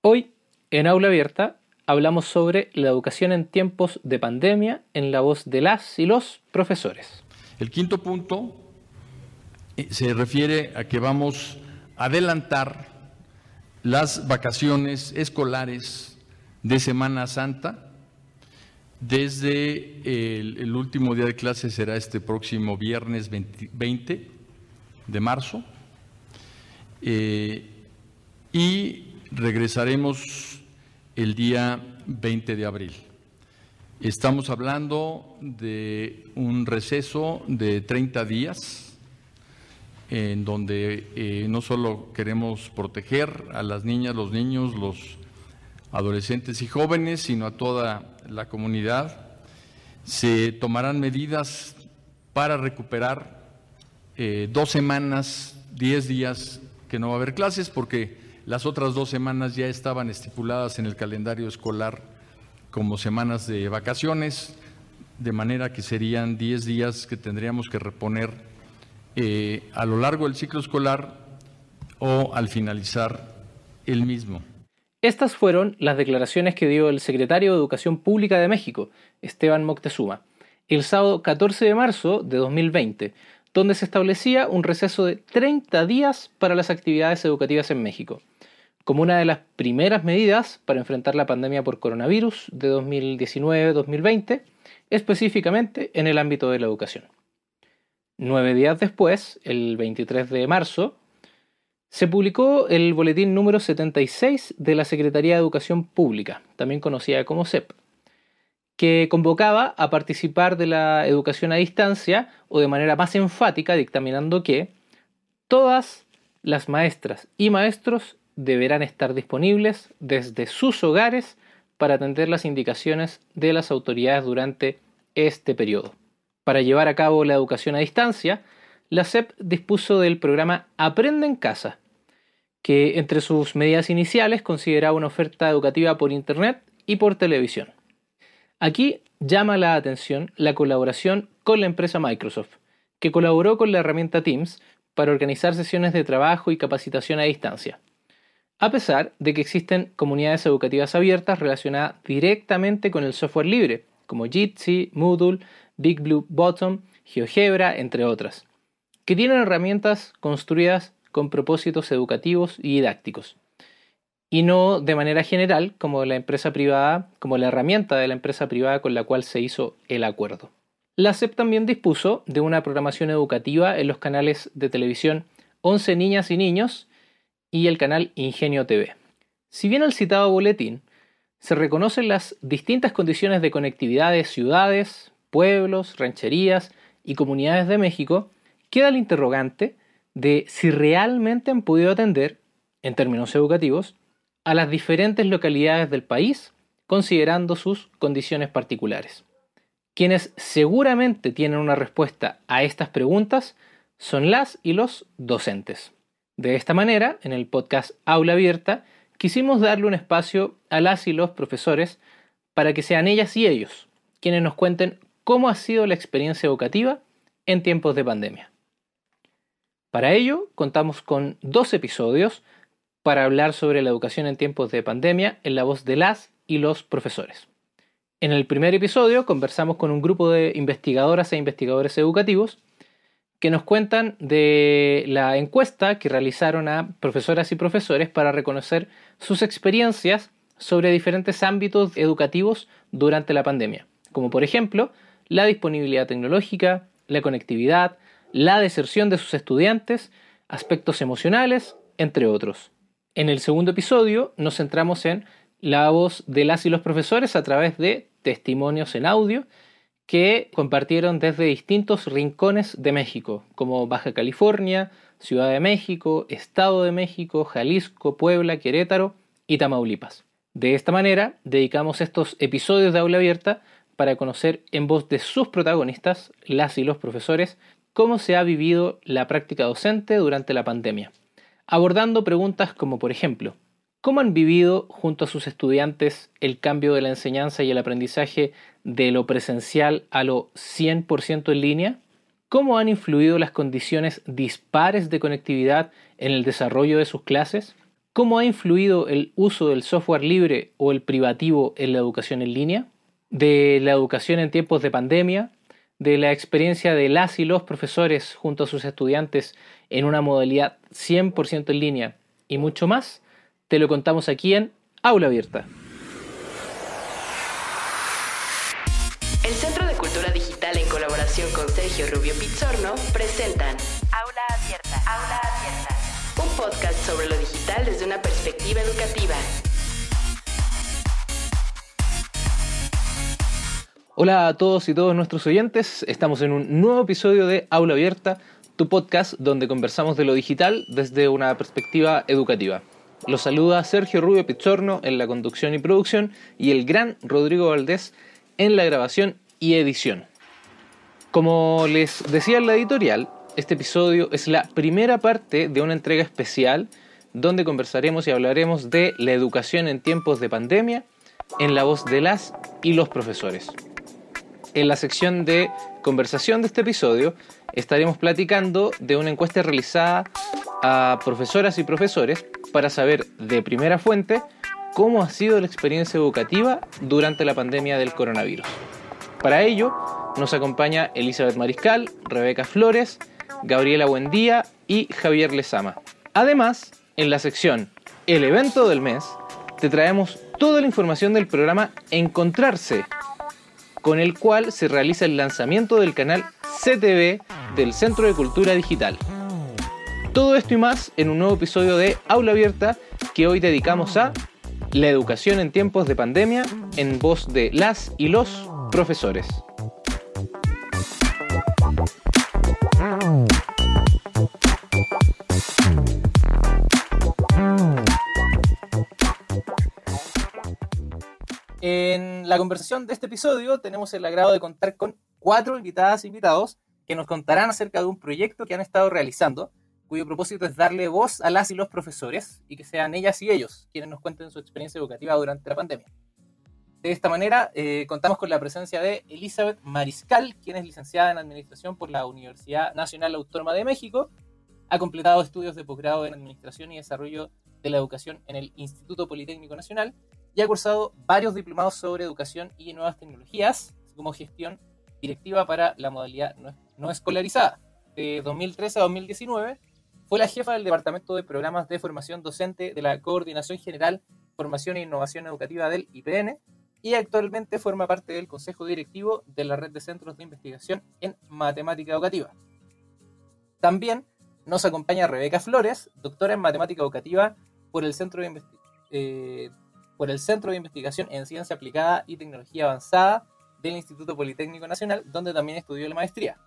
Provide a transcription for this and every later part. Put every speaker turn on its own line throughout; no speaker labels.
Hoy, en Aula Abierta, hablamos sobre la educación en tiempos de pandemia en la voz de las y los profesores.
El quinto punto eh, se refiere a que vamos a adelantar las vacaciones escolares de Semana Santa. Desde el, último día de clase será este próximo viernes 20, de marzo. Eh, y regresaremos el día 20 de abril. Estamos hablando de un receso de 30 días en donde eh, no solo queremos proteger a las niñas, los niños, los adolescentes y jóvenes, sino a toda la comunidad. Se tomarán medidas para recuperar eh, dos semanas, diez días que no va a haber clases, porque las otras dos semanas ya estaban estipuladas en el calendario escolar como semanas de vacaciones, de manera que serían 10 días que tendríamos que reponer eh, a lo largo del ciclo escolar o al finalizar el mismo.
Estas fueron las declaraciones que dio el secretario de Educación Pública de México, Esteban Moctezuma, el sábado 14 de marzo de 2020, donde se establecía un receso de 30 días para las actividades educativas en México como una de las primeras medidas para enfrentar la pandemia por coronavirus de 2019-2020, específicamente en el ámbito de la educación. Nueve días después, el 23 de marzo, se publicó el boletín número 76 de la Secretaría de Educación Pública, también conocida como CEP, que convocaba a participar de la educación a distancia o de manera más enfática, dictaminando que todas las maestras y maestros deberán estar disponibles desde sus hogares para atender las indicaciones de las autoridades durante este periodo. Para llevar a cabo la educación a distancia, la SEP dispuso del programa Aprende en Casa, que entre sus medidas iniciales consideraba una oferta educativa por Internet y por televisión. Aquí llama la atención la colaboración con la empresa Microsoft, que colaboró con la herramienta Teams para organizar sesiones de trabajo y capacitación a distancia a pesar de que existen comunidades educativas abiertas relacionadas directamente con el software libre, como Jitsi, Moodle, Big Blue GeoGebra, entre otras, que tienen herramientas construidas con propósitos educativos y didácticos, y no de manera general como la empresa privada, como la herramienta de la empresa privada con la cual se hizo el acuerdo. La SEP también dispuso de una programación educativa en los canales de televisión 11 Niñas y Niños y el canal Ingenio TV. Si bien el citado boletín se reconocen las distintas condiciones de conectividad de ciudades, pueblos, rancherías y comunidades de México, queda el interrogante de si realmente han podido atender, en términos educativos, a las diferentes localidades del país, considerando sus condiciones particulares. Quienes seguramente tienen una respuesta a estas preguntas son las y los docentes. De esta manera, en el podcast Aula Abierta, quisimos darle un espacio a las y los profesores para que sean ellas y ellos quienes nos cuenten cómo ha sido la experiencia educativa en tiempos de pandemia. Para ello, contamos con dos episodios para hablar sobre la educación en tiempos de pandemia en la voz de las y los profesores. En el primer episodio conversamos con un grupo de investigadoras e investigadores educativos que nos cuentan de la encuesta que realizaron a profesoras y profesores para reconocer sus experiencias sobre diferentes ámbitos educativos durante la pandemia, como por ejemplo la disponibilidad tecnológica, la conectividad, la deserción de sus estudiantes, aspectos emocionales, entre otros. En el segundo episodio nos centramos en la voz de las y los profesores a través de testimonios en audio que compartieron desde distintos rincones de México, como Baja California, Ciudad de México, Estado de México, Jalisco, Puebla, Querétaro y Tamaulipas. De esta manera, dedicamos estos episodios de aula abierta para conocer en voz de sus protagonistas, las y los profesores, cómo se ha vivido la práctica docente durante la pandemia, abordando preguntas como por ejemplo, ¿Cómo han vivido junto a sus estudiantes el cambio de la enseñanza y el aprendizaje de lo presencial a lo 100% en línea? ¿Cómo han influido las condiciones dispares de conectividad en el desarrollo de sus clases? ¿Cómo ha influido el uso del software libre o el privativo en la educación en línea? De la educación en tiempos de pandemia, de la experiencia de las y los profesores junto a sus estudiantes en una modalidad 100% en línea y mucho más, te lo contamos aquí en Aula Abierta.
El Centro de Cultura Digital en colaboración con Sergio Rubio Pizzorno presentan Aula Abierta. Aula Abierta. Un podcast sobre lo digital desde una perspectiva educativa.
Hola a todos y todos nuestros oyentes, estamos en un nuevo episodio de Aula Abierta, tu podcast donde conversamos de lo digital desde una perspectiva educativa. Los saluda Sergio Rubio Pizzorno en la conducción y producción y el gran Rodrigo Valdés en la grabación y edición. Como les decía en la editorial, este episodio es la primera parte de una entrega especial donde conversaremos y hablaremos de la educación en tiempos de pandemia en la voz de las y los profesores. En la sección de conversación de este episodio estaremos platicando de una encuesta realizada a profesoras y profesores para saber de primera fuente cómo ha sido la experiencia educativa durante la pandemia del coronavirus. Para ello nos acompaña Elizabeth Mariscal, Rebeca Flores, Gabriela Buendía y Javier Lezama. Además, en la sección El evento del mes, te traemos toda la información del programa Encontrarse, con el cual se realiza el lanzamiento del canal CTV del Centro de Cultura Digital. Todo esto y más en un nuevo episodio de Aula Abierta que hoy dedicamos a la educación en tiempos de pandemia en voz de las y los profesores. En la conversación de este episodio tenemos el agrado de contar con cuatro invitadas e invitados que nos contarán acerca de un proyecto que han estado realizando, cuyo propósito es darle voz a las y los profesores y que sean ellas y ellos quienes nos cuenten su experiencia educativa durante la pandemia. De esta manera, eh, contamos con la presencia de Elizabeth Mariscal, quien es licenciada en Administración por la Universidad Nacional Autónoma de México, ha completado estudios de posgrado en Administración y Desarrollo de la Educación en el Instituto Politécnico Nacional y ha cursado varios diplomados sobre educación y nuevas tecnologías, así como gestión directiva para la modalidad no escolarizada. De 2013 a 2019 fue la jefa del Departamento de Programas de Formación Docente de la Coordinación General Formación e Innovación Educativa del IPN y actualmente forma parte del Consejo Directivo de la Red de Centros de Investigación en Matemática Educativa. También nos acompaña Rebeca Flores, doctora en Matemática Educativa por el Centro de, eh, Investigación en Ciencia Aplicada y Tecnología Avanzada del Instituto Politécnico Nacional, donde también estudió la maestría.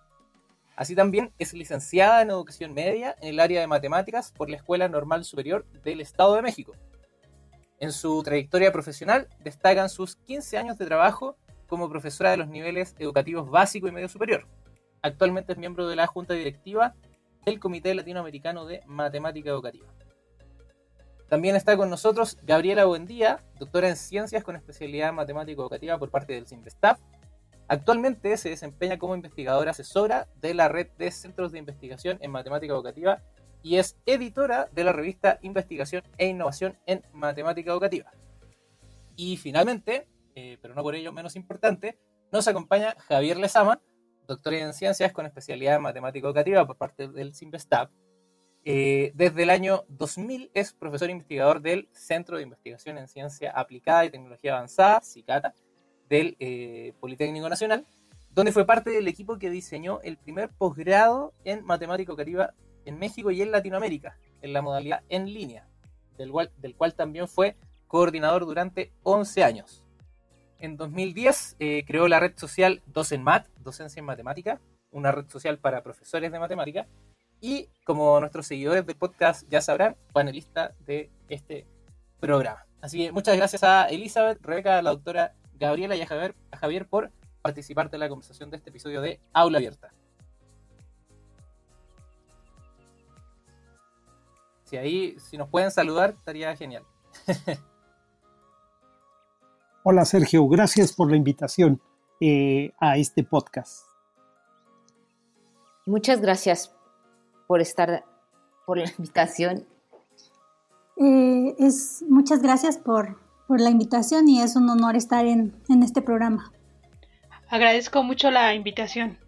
Así también es licenciada en Educación Media en el área de Matemáticas por la Escuela Normal Superior del Estado de México. En su trayectoria profesional destacan sus 15 años de trabajo como profesora de los niveles educativos básico y medio superior. Actualmente es miembro de la Junta Directiva del Comité Latinoamericano de Matemática Educativa. También está con nosotros Gabriela Buendía, doctora en Ciencias con especialidad en Matemática Educativa por parte del CIMBESTAF. Actualmente se desempeña como investigadora asesora de la red de centros de investigación en matemática educativa y es editora de la revista Investigación e Innovación en Matemática Educativa. Y finalmente, eh, pero no por ello menos importante, nos acompaña Javier Lezama, doctor en Ciencias con especialidad en Matemática Educativa por parte del CIMBESTAF eh, desde el año 2000 es profesor investigador del Centro de Investigación en Ciencia Aplicada y Tecnología Avanzada, CICATA, del eh, Politécnico Nacional, donde fue parte del equipo que diseñó el primer posgrado en matemática educativa en México y en Latinoamérica, en la modalidad en línea, del cual, del cual también fue coordinador durante 11 años. En 2010 eh, creó la red social DocenMat, Docencia en Matemática, una red social para profesores de matemática, y como nuestros seguidores del podcast ya sabrán, panelista de este programa. Así que muchas gracias a Elizabeth, Rebeca, la doctora Gabriela y a Javier, a Javier por participar de la conversación de este episodio de Aula Abierta. Si ahí, si nos pueden saludar, estaría genial.
Hola Sergio, gracias por la invitación eh, a este podcast.
Muchas gracias por estar, por la invitación. Eh, es, muchas gracias por, la invitación y es un honor estar en, este programa.
Agradezco mucho la invitación.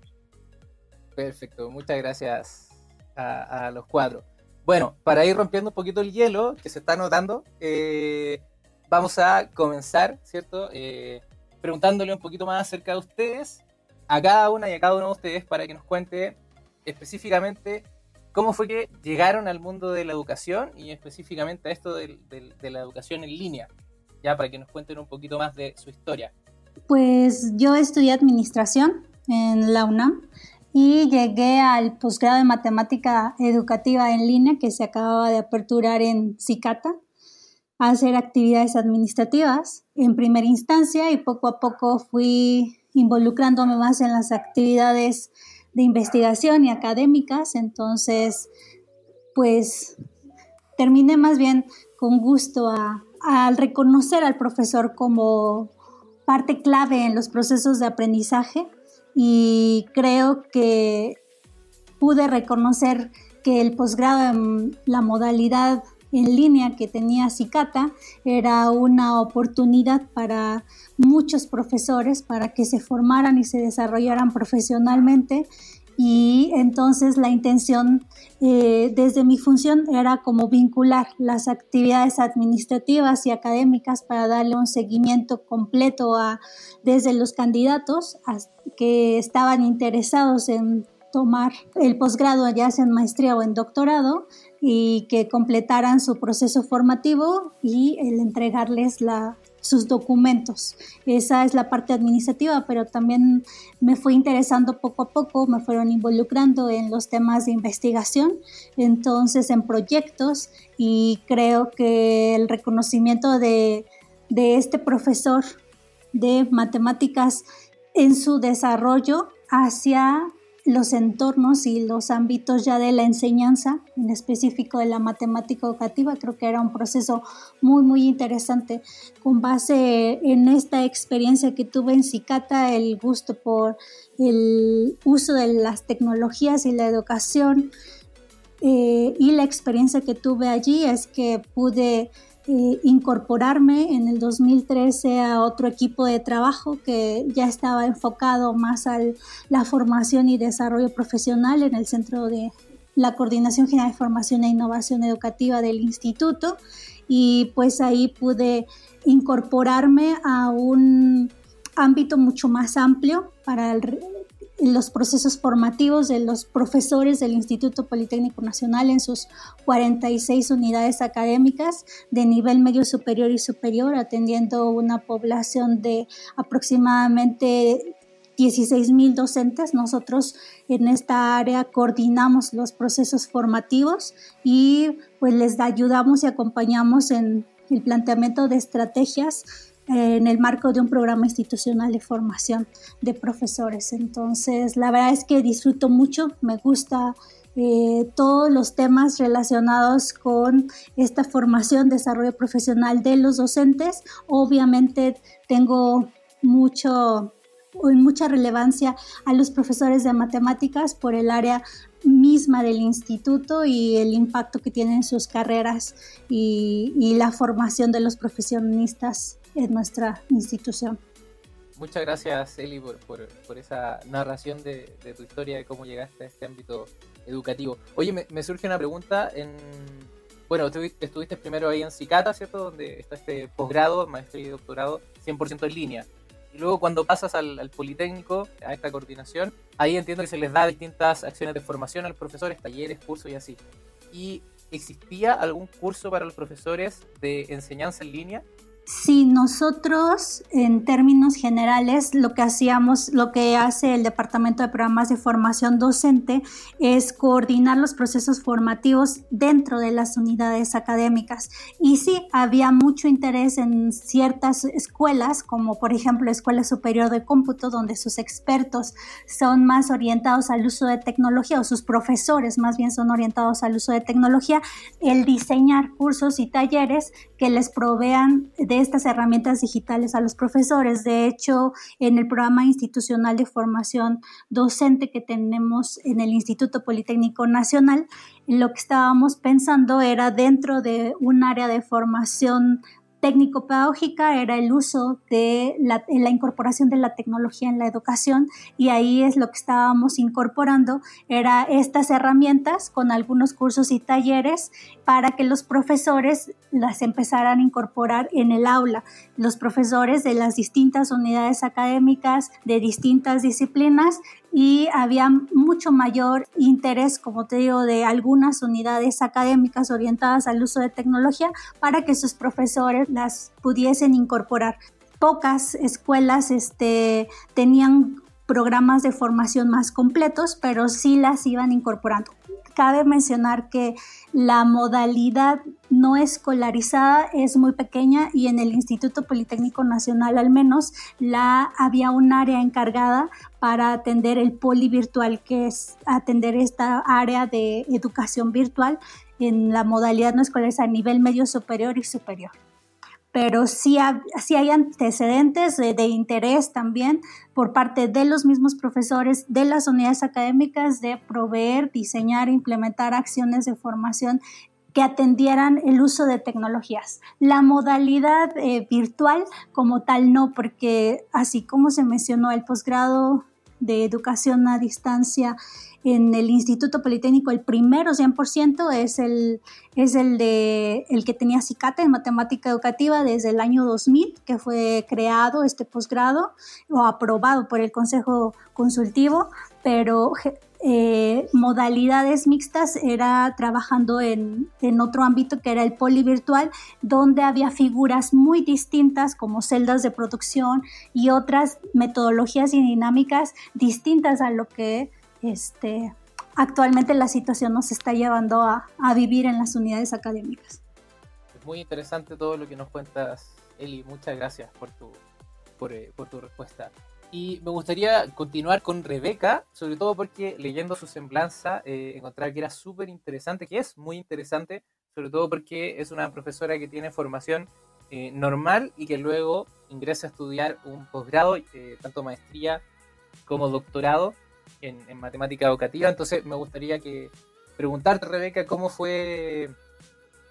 Perfecto, muchas gracias a, los cuatro. Bueno, para ir rompiendo un poquito el hielo que se está notando, eh, vamos a comenzar, ¿cierto? Eh, preguntándole un poquito más acerca de ustedes, a cada una y a cada uno de ustedes, para que nos cuente específicamente cómo fue que llegaron al mundo de la educación y específicamente a esto de, la educación en línea, ya para que nos cuenten un poquito más de su historia.
Pues yo estudié administración en la UNAM y llegué al posgrado de matemática educativa en línea que se acababa de aperturar en Cicata a hacer actividades administrativas en primera instancia y poco a poco fui involucrándome más en las actividades de investigación y académicas, entonces pues terminé más bien con gusto al reconocer al profesor como parte clave en los procesos de aprendizaje y creo que pude reconocer que el posgrado en la modalidad en línea que tenía Cicata era una oportunidad para muchos profesores para que se formaran y se desarrollaran profesionalmente y entonces la intención eh, desde mi función era como vincular las actividades administrativas y académicas para darle un seguimiento completo a desde los candidatos que estaban interesados en tomar el posgrado ya sea en maestría o en doctorado y que completaran su proceso formativo y el entregarles la, sus documentos. Esa es la parte administrativa, pero también me fue interesando poco a poco, me fueron involucrando en los temas de investigación, entonces en proyectos y creo que el reconocimiento de, de este profesor de matemáticas en su desarrollo hacia los entornos y los ámbitos ya de la enseñanza, en específico de la matemática educativa. Creo que era un proceso muy, muy interesante. Con base en esta experiencia que tuve en Cicata, el gusto por el uso de las tecnologías y la educación eh, y la experiencia que tuve allí es que pude eh, incorporarme en el 2013 a otro equipo de trabajo que ya estaba enfocado más a la formación y desarrollo profesional en el centro de la Coordinación General de Formación e Innovación Educativa del Instituto. Y pues ahí pude incorporarme a un ámbito mucho más amplio para el, los procesos formativos de los profesores del Instituto Politécnico Nacional en sus 46 unidades académicas de nivel medio superior y superior, atendiendo una población de aproximadamente 16 mil docentes. Nosotros en esta área coordinamos los procesos formativos y pues les ayudamos y acompañamos en el planteamiento de estrategias en el marco de un programa institucional de formación de profesores. Entonces, la verdad es que disfruto mucho, me gusta eh, todos los temas relacionados con esta formación, desarrollo profesional de los docentes. Obviamente tengo mucho mucha relevancia a los profesores de matemáticas por el área misma del instituto y el impacto que tienen sus carreras y, y la formación de los profesionistas en nuestra institución.
Muchas gracias, Eli, por, esa narración de, tu historia, de cómo llegaste a este ámbito educativo. Oye, me, surge una pregunta. En, bueno, estuviste primero ahí en Cicata, ¿cierto? Donde está este posgrado, maestría y doctorado, 100% en línea. Y luego cuando pasas al, Politécnico, a esta coordinación, ahí entiendo que se les da distintas acciones de formación a los profesores, talleres, cursos y así. ¿Y existía algún curso para los profesores de enseñanza en línea?
Sí, nosotros en términos generales lo que hacíamos, lo que hace el Departamento de Programas de Formación Docente es coordinar los procesos formativos dentro de las unidades académicas. Y sí, había mucho interés en ciertas escuelas, como por ejemplo la Escuela Superior de Cómputo, donde sus expertos son más orientados al uso de tecnología, o sus profesores más bien son orientados al uso de tecnología, el diseñar cursos y talleres que les provean de estas herramientas digitales a los profesores. De hecho, en el programa institucional de formación docente que tenemos en el Instituto Politécnico Nacional, lo que estábamos pensando era dentro de un área de formación técnico-pedagógica era el uso de la, incorporación de la tecnología en la educación y ahí es lo que estábamos incorporando, era estas herramientas con algunos cursos y talleres para que los profesores las empezaran a incorporar en el aula. Los profesores de las distintas unidades académicas, de distintas disciplinas, y había mucho mayor interés, como te digo, de algunas unidades académicas orientadas al uso de tecnología para que sus profesores las pudiesen incorporar. Pocas escuelas este, tenían programas de formación más completos, pero sí las iban incorporando. Cabe mencionar que la modalidad no escolarizada es muy pequeña y en el Instituto Politécnico Nacional al menos la había un área encargada para atender el polivirtual, que es atender esta área de educación virtual en la modalidad no escolarizada a nivel medio superior y superior pero sí, hay antecedentes de, interés también por parte de los mismos profesores de las unidades académicas de proveer, diseñar implementar acciones de formación que atendieran el uso de tecnologías. La modalidad eh, virtual como tal no, porque así como se mencionó el posgrado de educación a distancia en el Instituto Politécnico, el primero 100% es el, es el, de, el que tenía CICATA en matemática educativa desde el año 2000, que fue creado este posgrado o aprobado por el Consejo Consultivo, pero eh, modalidades mixtas era trabajando en, en, otro ámbito que era el polivirtual, donde había figuras muy distintas como celdas de producción y otras metodologías y dinámicas distintas a lo que este, actualmente la situación nos está llevando a, vivir en las unidades académicas.
Es muy interesante todo lo que nos cuentas, Eli. Muchas gracias por tu, por, eh, tu respuesta. Y me gustaría continuar con Rebeca, sobre todo porque leyendo su semblanza eh, que era súper interesante, que es muy interesante, sobre todo porque es una profesora que tiene formación eh, normal y que luego ingresa a estudiar un posgrado, tanto maestría como doctorado, en, matemática educativa. Entonces me gustaría que preguntarte, Rebeca, cómo fue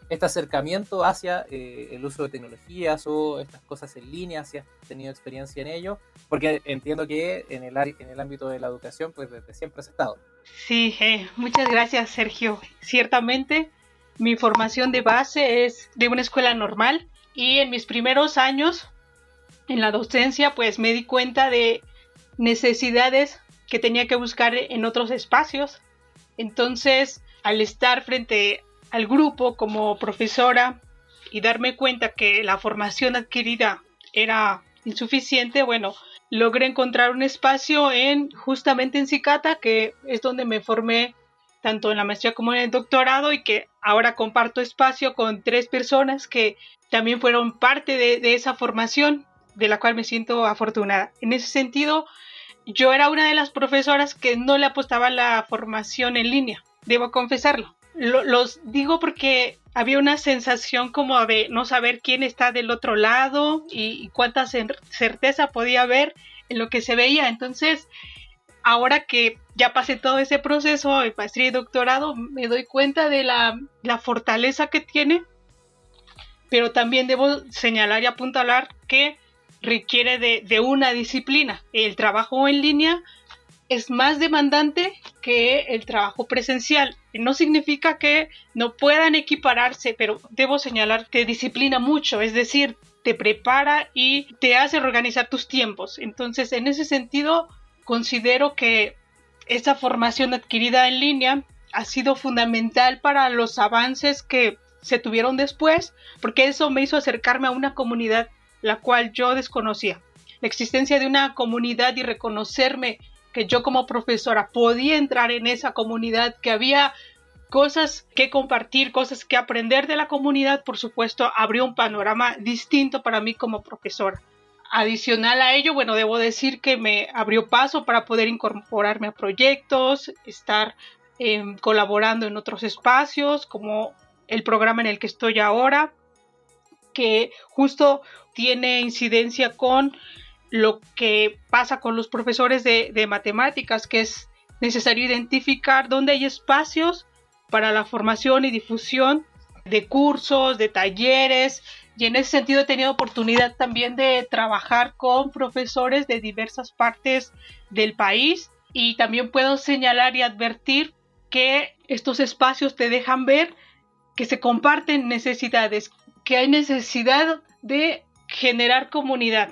este acercamiento hacia eh, el uso de tecnologías o estas cosas en línea, si has tenido experiencia en ello, porque entiendo que en el, en el ámbito de la educación, pues desde siempre has estado.
Sí, eh, muchas gracias, Sergio. Ciertamente, mi formación de base es de una escuela normal y en mis primeros años en la docencia, pues me di cuenta de necesidades que tenía que buscar en otros espacios. Entonces, al estar frente al grupo como profesora y darme cuenta que la formación adquirida era insuficiente, bueno, logré encontrar un espacio en justamente en Cicata, que es donde me formé tanto en la maestría como en el doctorado y que ahora comparto espacio con tres personas que también fueron parte de, de esa formación, de la cual me siento afortunada. En ese sentido, yo era una de las profesoras que no le apostaba la formación en línea, debo confesarlo. los digo porque había una sensación como de no saber quién está del otro lado y, cuánta certeza podía haber en lo que se veía. Entonces, ahora que ya pasé todo ese proceso de maestría y doctorado, me doy cuenta de la, la fortaleza que tiene, pero también debo señalar y apuntalar que requiere de, una disciplina. El trabajo en línea es más demandante que el trabajo presencial. No significa que no puedan equipararse, pero debo señalar que disciplina mucho, es decir, te prepara y te hace organizar tus tiempos. Entonces, en ese sentido, considero que esa formación adquirida en línea ha sido fundamental para los avances que se tuvieron después, porque eso me hizo acercarme a una comunidad la cual yo desconocía. La existencia de una comunidad y reconocerme que yo como profesora podía entrar en esa comunidad, que había cosas que compartir, cosas que aprender de la comunidad, por supuesto, abrió un panorama distinto para mí como profesora. Adicional a ello, bueno, debo decir que me abrió paso para poder incorporarme a proyectos, estar em, colaborando en otros espacios, como el programa en el que estoy ahora, que justo tiene incidencia con lo que pasa con los profesores de, matemáticas, que es necesario identificar dónde hay espacios para la formación y difusión de cursos, de talleres, y en ese sentido he tenido oportunidad también de trabajar con profesores de diversas partes del país y también puedo señalar y advertir que estos espacios te dejan ver que se comparten necesidades, que hay necesidad de generar comunidad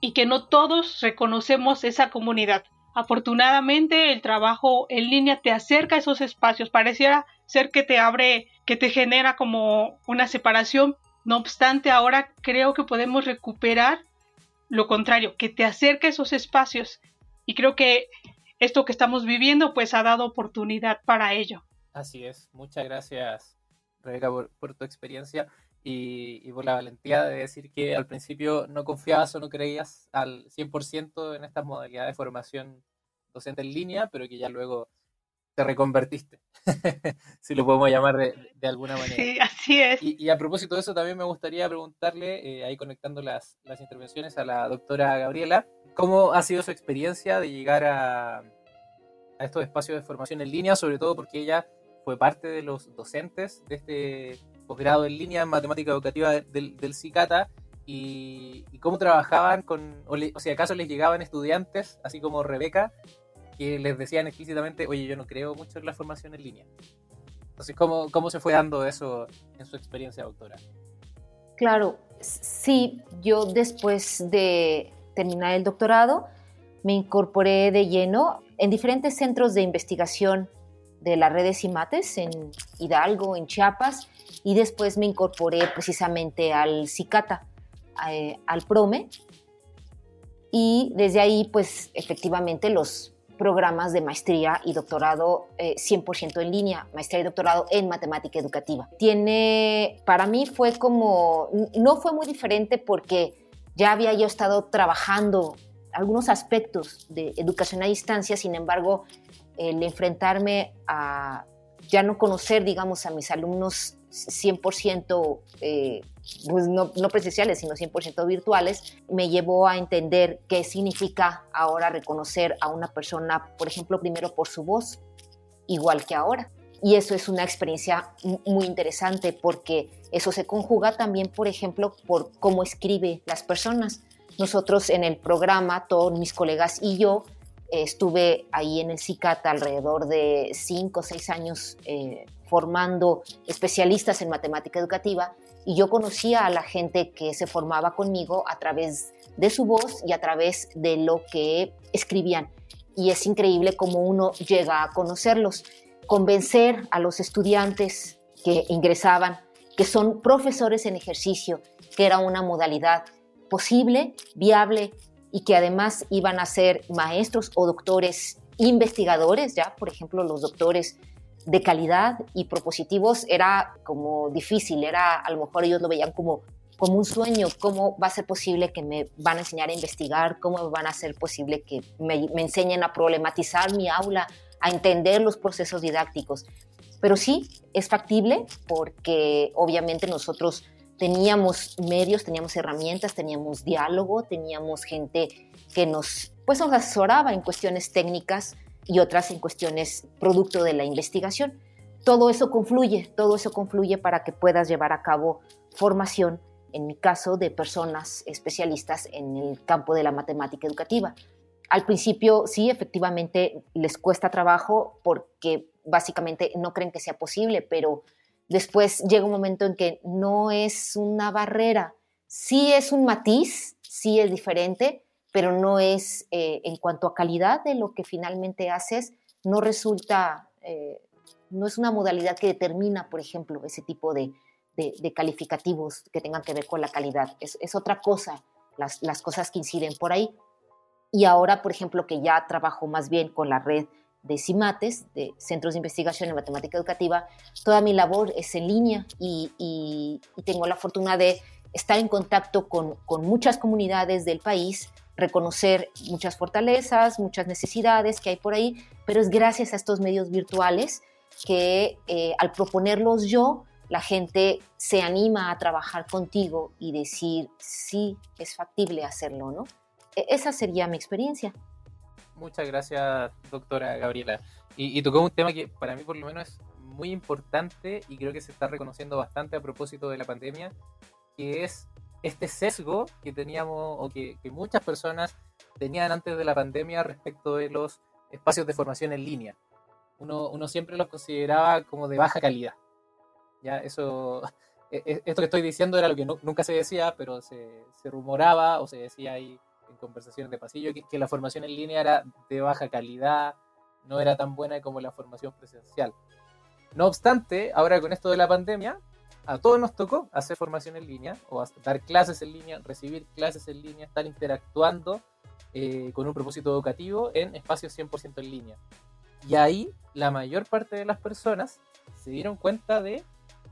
y que no todos reconocemos esa comunidad. Afortunadamente el trabajo en línea te acerca a esos espacios, pareciera ser que te abre, que te genera como una separación, no obstante ahora creo que podemos recuperar lo contrario, que te acerca a esos espacios. Y creo que esto que estamos viviendo pues ha dado oportunidad para ello.
Así es, muchas gracias Rebeca por, tu experiencia y, por la valentía de decir que al principio no confiabas o no creías al 100% en esta modalidad de formación docente en línea, pero que ya luego te reconvertiste, si lo podemos llamar de, alguna manera.
Sí, así es.
Y, a propósito de eso, también me gustaría preguntarle, eh, ahí conectando las, las intervenciones a la doctora Gabriela, ¿cómo ha sido su experiencia de llegar a, a estos espacios de formación en línea, sobre todo porque ella fue parte de los docentes de este posgrado en línea matemática educativa del, del CICATA y, cómo trabajaban con, o, o si acaso les llegaban estudiantes, así como Rebeca, que les decían explícitamente, oye, yo no creo mucho en la formación en línea. Entonces, ¿cómo, cómo se fue dando eso en su experiencia, doctora?
Claro, sí, yo después de terminar el doctorado me incorporé de lleno en diferentes centros de investigación de las redes IMATES en Hidalgo, en Chiapas, y después me incorporé precisamente al CICATA, eh, al PROME, y desde ahí pues efectivamente los programas de maestría y doctorado 100% eh, en línea, maestría y doctorado en matemática educativa. Tiene, para mí fue como, no fue muy diferente porque ya había yo estado trabajando algunos aspectos de educación a distancia, sin embargo, el enfrentarme a ya no conocer, digamos, a mis alumnos 100%, eh, pues no, no, presenciales, sino 100% virtuales, me llevó a entender qué significa ahora reconocer a una persona, por ejemplo, primero por su voz, igual que ahora. Y eso es una experiencia muy interesante porque eso se conjuga también, por ejemplo, por cómo escribe las personas. Nosotros en el programa, todos mis colegas y yo, estuve ahí en el CICATA alrededor de cinco o seis años eh, formando especialistas en matemática educativa y yo conocía a la gente que se formaba conmigo a través de su voz y a través de lo que escribían. Y es increíble cómo uno llega a conocerlos, convencer a los estudiantes que ingresaban, que son profesores en ejercicio, que era una modalidad posible, viable y que además iban a ser maestros o doctores investigadores, ya, por ejemplo, los doctores de calidad y propositivos era como difícil, era a lo mejor ellos lo veían como como un sueño, cómo va a ser posible que me van a enseñar a investigar, cómo van a ser posible que me, me enseñen a problematizar mi aula, a entender los procesos didácticos. Pero sí, es factible porque obviamente nosotros teníamos medios, teníamos herramientas, teníamos diálogo, teníamos gente que nos, pues, nos asesoraba en cuestiones técnicas y otras en cuestiones producto de la investigación. Todo eso confluye, todo eso confluye para que puedas llevar a cabo formación, en mi caso, de personas especialistas en el campo de la matemática educativa. Al principio sí, efectivamente, les cuesta trabajo porque básicamente no creen que sea posible, pero Después llega un momento en que no es una barrera, sí es un matiz, sí es diferente, pero no es eh, en cuanto a calidad de lo que finalmente haces, no resulta, eh, no es una modalidad que determina, por ejemplo, ese tipo de, calificativos que tengan que ver con la calidad. Es, otra cosa, las cosas que inciden por ahí. Y ahora, por ejemplo, que ya trabajo más bien con la red de CIMATES, de Centros de Investigación en Matemática Educativa, toda mi labor es en línea y, tengo la fortuna de estar en contacto con, muchas comunidades del país, reconocer muchas fortalezas, muchas necesidades que hay por ahí, pero es gracias a estos medios virtuales que eh, al proponerlos yo, la gente se anima a trabajar contigo y decir sí es factible hacerlo, ¿no? E, esa sería mi experiencia.
Muchas gracias, doctora Gabriela. Y, y tocó un tema que para mí por lo menos es muy importante y creo que se está reconociendo bastante a propósito de la pandemia, que es este sesgo que teníamos o que, muchas personas tenían antes de la pandemia respecto de los espacios de formación en línea. Uno, uno siempre los consideraba como de baja calidad. Ya, eso, e, e, esto que estoy diciendo era lo que nunca se decía, pero se, se, rumoraba o se decía ahí en conversaciones de pasillo que, que la formación en línea era de baja calidad, no era tan buena como la formación presencial. No obstante, ahora con esto de la pandemia, a todos nos tocó hacer formación en línea o dar clases en línea, recibir clases en línea, estar interactuando eh, con un propósito educativo en espacios 100% en línea. Y ahí la mayor parte de las personas se dieron cuenta de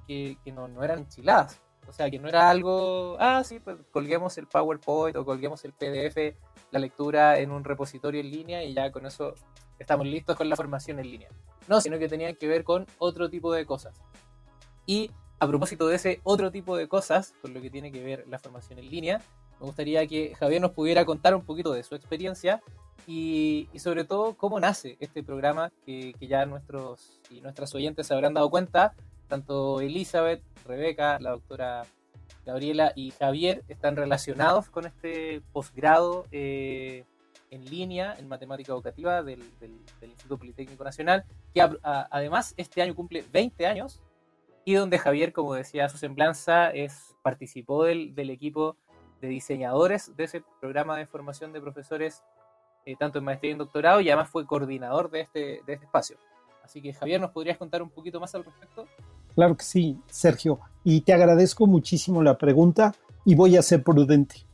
que, no, no, eran enchiladas. O sea, que no era algo, ah, sí, pues colguemos el PowerPoint o colguemos el PDF, la lectura en un repositorio en línea y ya con eso estamos listos con la formación en línea. No, sino que tenían que ver con otro tipo de cosas. Y a propósito de ese otro tipo de cosas, con lo que tiene que ver la formación en línea, me gustaría que Javier nos pudiera contar un poquito de su experiencia y, sobre todo cómo nace este programa que, ya nuestros y nuestras oyentes se habrán dado cuenta. Tanto Elizabeth, Rebeca, la doctora Gabriela y Javier están relacionados con este posgrado eh, en línea en matemática educativa del, Instituto Politécnico Nacional, que además este año cumple 20 años y donde Javier, como decía su semblanza, es, participó del, equipo de diseñadores de ese programa de formación de profesores, eh, tanto en maestría y en doctorado, y además fue coordinador de este, de este espacio. Así que Javier, ¿nos podrías contar un poquito más al respecto?
Claro que sí, Sergio, y te agradezco muchísimo la pregunta y voy a ser prudente,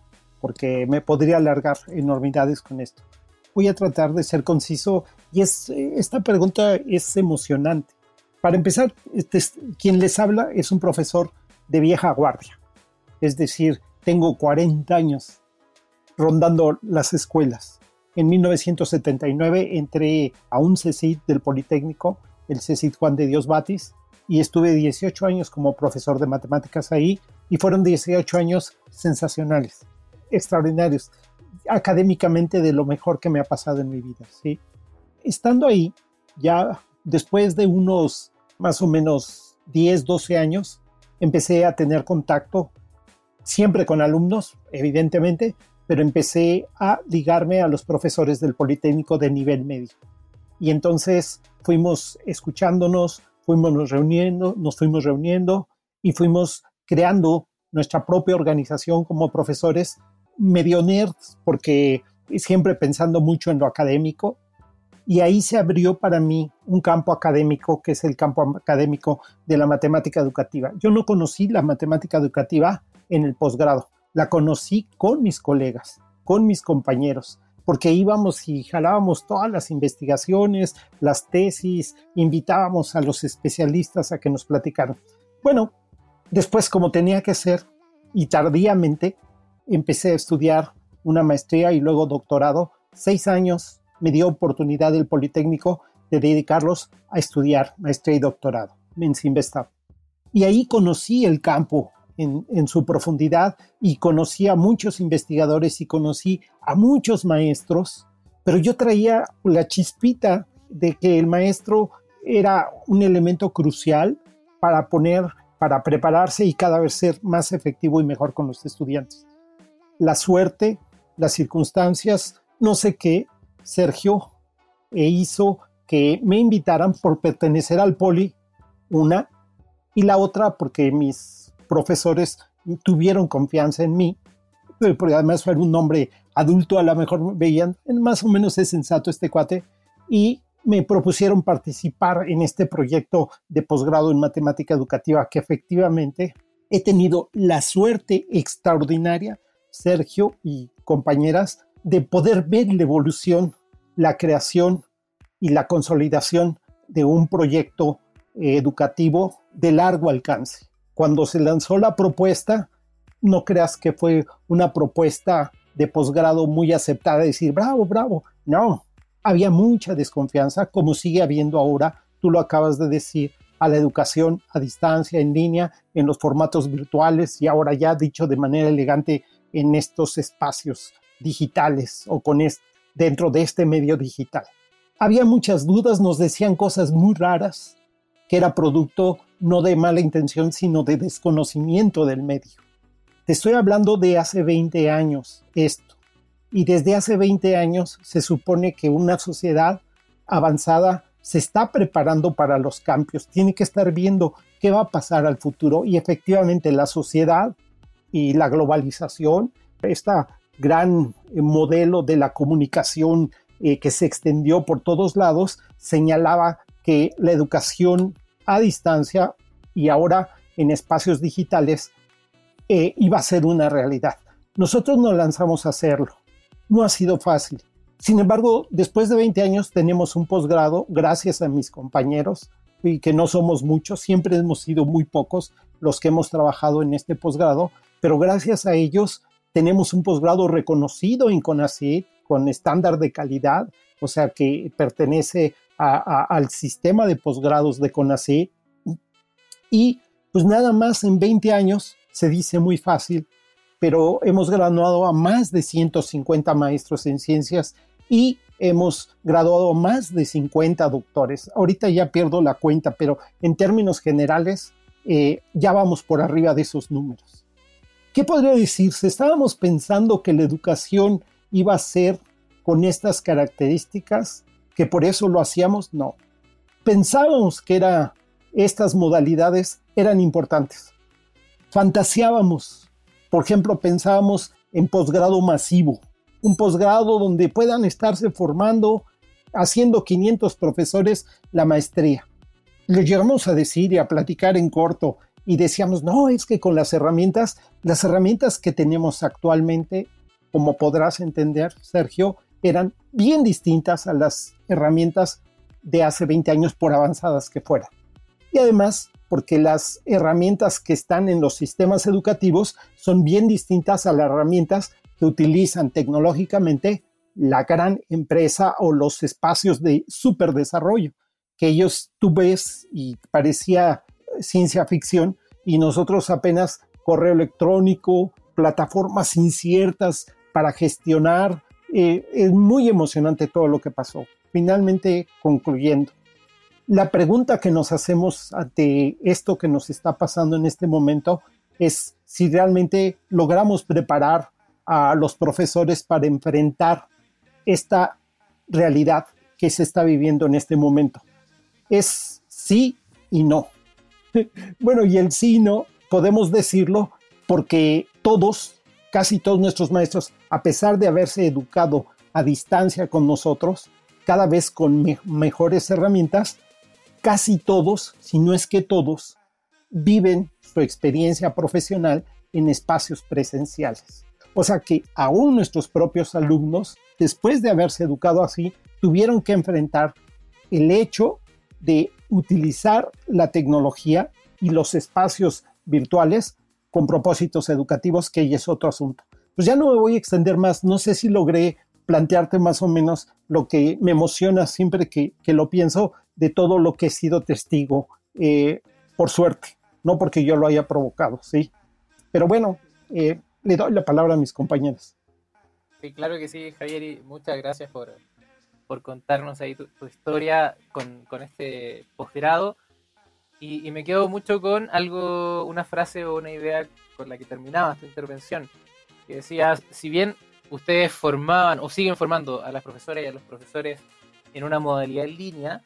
porque me podría alargar enormidades con esto. Voy a tratar de ser conciso y es, esta pregunta es emocionante para empezar, este, quien les habla es un profesor de vieja guardia. Es decir, tengo 40 años rondando las escuelas. En 1979 entré a un CECIT del Politécnico, el CECIT Juan de Dios Batis, y estuve 18 años como profesor de matemáticas ahí, y fueron 18 años sensacionales, extraordinarios, académicamente de lo mejor que me ha pasado en mi vida. ¿sí? Estando ahí, ya después de unos más o menos 10, 12 años, empecé a tener contacto siempre con alumnos, evidentemente, pero empecé a ligarme a los profesores del Politécnico de nivel medio. Y entonces fuimos escuchándonos, fuimos reuniendo, nos fuimos reuniendo y fuimos creando nuestra propia organización como profesores medio nerds, porque siempre pensando mucho en lo académico, y ahí se abrió para mí un campo académico que es el campo académico de la matemática educativa. Yo no conocí la matemática educativa en el posgrado, la conocí con mis colegas, con mis compañeros, porque íbamos y jalábamos todas las investigaciones, las tesis, invitábamos a los especialistas a que nos platicaran. Bueno, después como tenía que ser y tardíamente empecé a estudiar una maestría y luego doctorado, seis años me dio oportunidad el Politécnico de dedicarlos a estudiar maestría y doctorado en Simvestab. Y ahí conocí el campo en, su profundidad y conocí a muchos investigadores y conocí a muchos maestros, pero yo traía la chispita de que el maestro era un elemento crucial para poner, para prepararse y cada vez ser más efectivo y mejor con los estudiantes. La suerte, las circunstancias, no sé qué, Sergio e hizo que me invitaran por pertenecer al poli, una, y la otra porque mis profesores tuvieron confianza en mí, porque además fue un hombre adulto, a lo mejor veían, más o menos es sensato este cuate, y me propusieron participar en este proyecto de posgrado en matemática educativa que efectivamente he tenido la suerte extraordinaria, Sergio y compañeras, de poder ver la evolución, la creación y la consolidación de un proyecto eh, educativo de largo alcance. Cuando se lanzó la propuesta, no creas que fue una propuesta de posgrado muy aceptada, decir, bravo, bravo. No, había mucha desconfianza, como sigue habiendo ahora, tú lo acabas de decir, a la educación a distancia, en línea, en los formatos virtuales y ahora ya dicho de manera elegante en estos espacios digitales o con dentro de este medio digital. Había muchas dudas, nos decían cosas muy raras, que era producto no de mala intención, sino de desconocimiento del medio. Te estoy hablando de hace 20 años esto. Y desde hace 20 años se supone que una sociedad avanzada se está preparando para los cambios, tiene que estar viendo qué va a pasar al futuro y efectivamente la sociedad y la globalización, este gran eh, modelo de la comunicación eh, que se extendió por todos lados, señalaba que la educación a distancia y ahora en espacios digitales eh, iba a ser una realidad. Nosotros nos lanzamos a hacerlo. No ha sido fácil. Sin embargo, después de 20 años tenemos un posgrado, gracias a mis compañeros, y que no somos muchos, siempre hemos sido muy pocos los que hemos trabajado en este posgrado, pero gracias a ellos tenemos un posgrado reconocido en CONACYT con estándar de calidad, o sea que pertenece al sistema de posgrados de CONACYT. Y pues nada más en 20 años, se dice muy fácil, pero hemos graduado a más de 150 maestros en ciencias y hemos graduado más de 50 doctores. Ahorita ya pierdo la cuenta, pero en términos generales eh, ya vamos por arriba de esos números. ¿Qué podría decirse? Estábamos pensando que la educación iba a ser con estas características, que por eso lo hacíamos, no. Pensábamos que era, estas modalidades eran importantes. Fantaseábamos, por ejemplo, pensábamos en posgrado masivo, un posgrado donde puedan estarse formando, haciendo 500 profesores la maestría. Le llegamos a decir y a platicar en corto y decíamos, no, es que con las herramientas, las herramientas que tenemos actualmente, como podrás entender, Sergio, eran bien distintas a las herramientas de hace 20 años por avanzadas que fueran. Y además, porque las herramientas que están en los sistemas educativos son bien distintas a las herramientas utilizan tecnológicamente la gran empresa o los espacios de superdesarrollo que ellos tú ves y parecía ciencia ficción y nosotros apenas correo electrónico, plataformas inciertas para gestionar. Eh, es muy emocionante todo lo que pasó. Finalmente, concluyendo, la pregunta que nos hacemos ante esto que nos está pasando en este momento es si realmente logramos preparar a los profesores para enfrentar esta realidad que se está viviendo en este momento. Es sí y no. bueno, y el sí y no podemos decirlo porque todos, casi todos nuestros maestros, a pesar de haberse educado a distancia con nosotros, cada vez con mejores herramientas, casi todos, si no es que todos, viven su experiencia profesional en espacios presenciales. O sea que aún nuestros propios alumnos, después de haberse educado así, tuvieron que enfrentar el hecho de utilizar la tecnología y los espacios virtuales con propósitos educativos, que ya es otro asunto. Pues ya no me voy a extender más, no sé si logré plantearte más o menos lo que me emociona siempre que, lo pienso de todo lo que he sido testigo, eh, por suerte, no porque yo lo haya provocado, ¿sí? Pero bueno, eh, le doy la palabra a mis compañeros.
Sí, claro que sí, Javier, y muchas gracias por, contarnos ahí tu, historia con, este posgrado. Y, me quedo mucho con algo, una frase o una idea con la que terminabas tu intervención, que decías, si bien ustedes formaban o siguen formando a las profesoras y a los profesores en una modalidad en línea,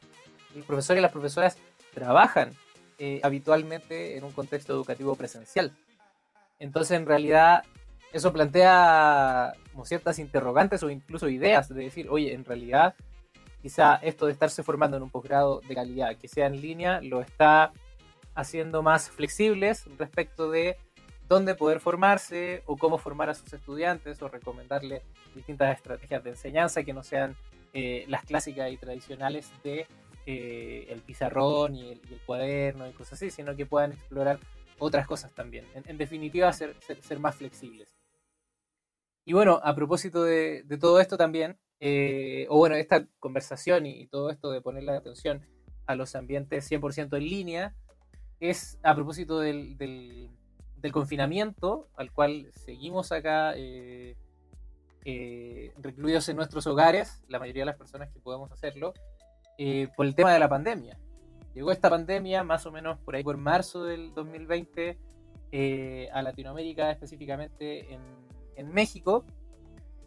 los profesores y las profesoras trabajan eh, habitualmente en un contexto educativo presencial. Entonces, en realidad, eso plantea ciertas interrogantes o incluso ideas de decir, oye, en realidad, quizá esto de estarse formando en un posgrado de calidad que sea en línea lo está haciendo más flexibles respecto de dónde poder formarse o cómo formar a sus estudiantes o recomendarle distintas estrategias de enseñanza que no sean eh, las clásicas y tradicionales de eh, el pizarrón y el, y el, cuaderno y cosas así, sino que puedan explorar otras cosas también. En, definitiva, ser, ser, más flexibles. Y bueno, a propósito de, todo esto también, eh, o bueno, esta conversación y, todo esto de poner la atención a los ambientes 100% en línea es a propósito del, del, confinamiento al cual seguimos acá eh, eh, recluidos en nuestros hogares, la mayoría de las personas que podemos hacerlo, eh, por el tema de la pandemia. Llegó esta pandemia más o menos por ahí por marzo del 2020 a Latinoamérica, específicamente en, en México,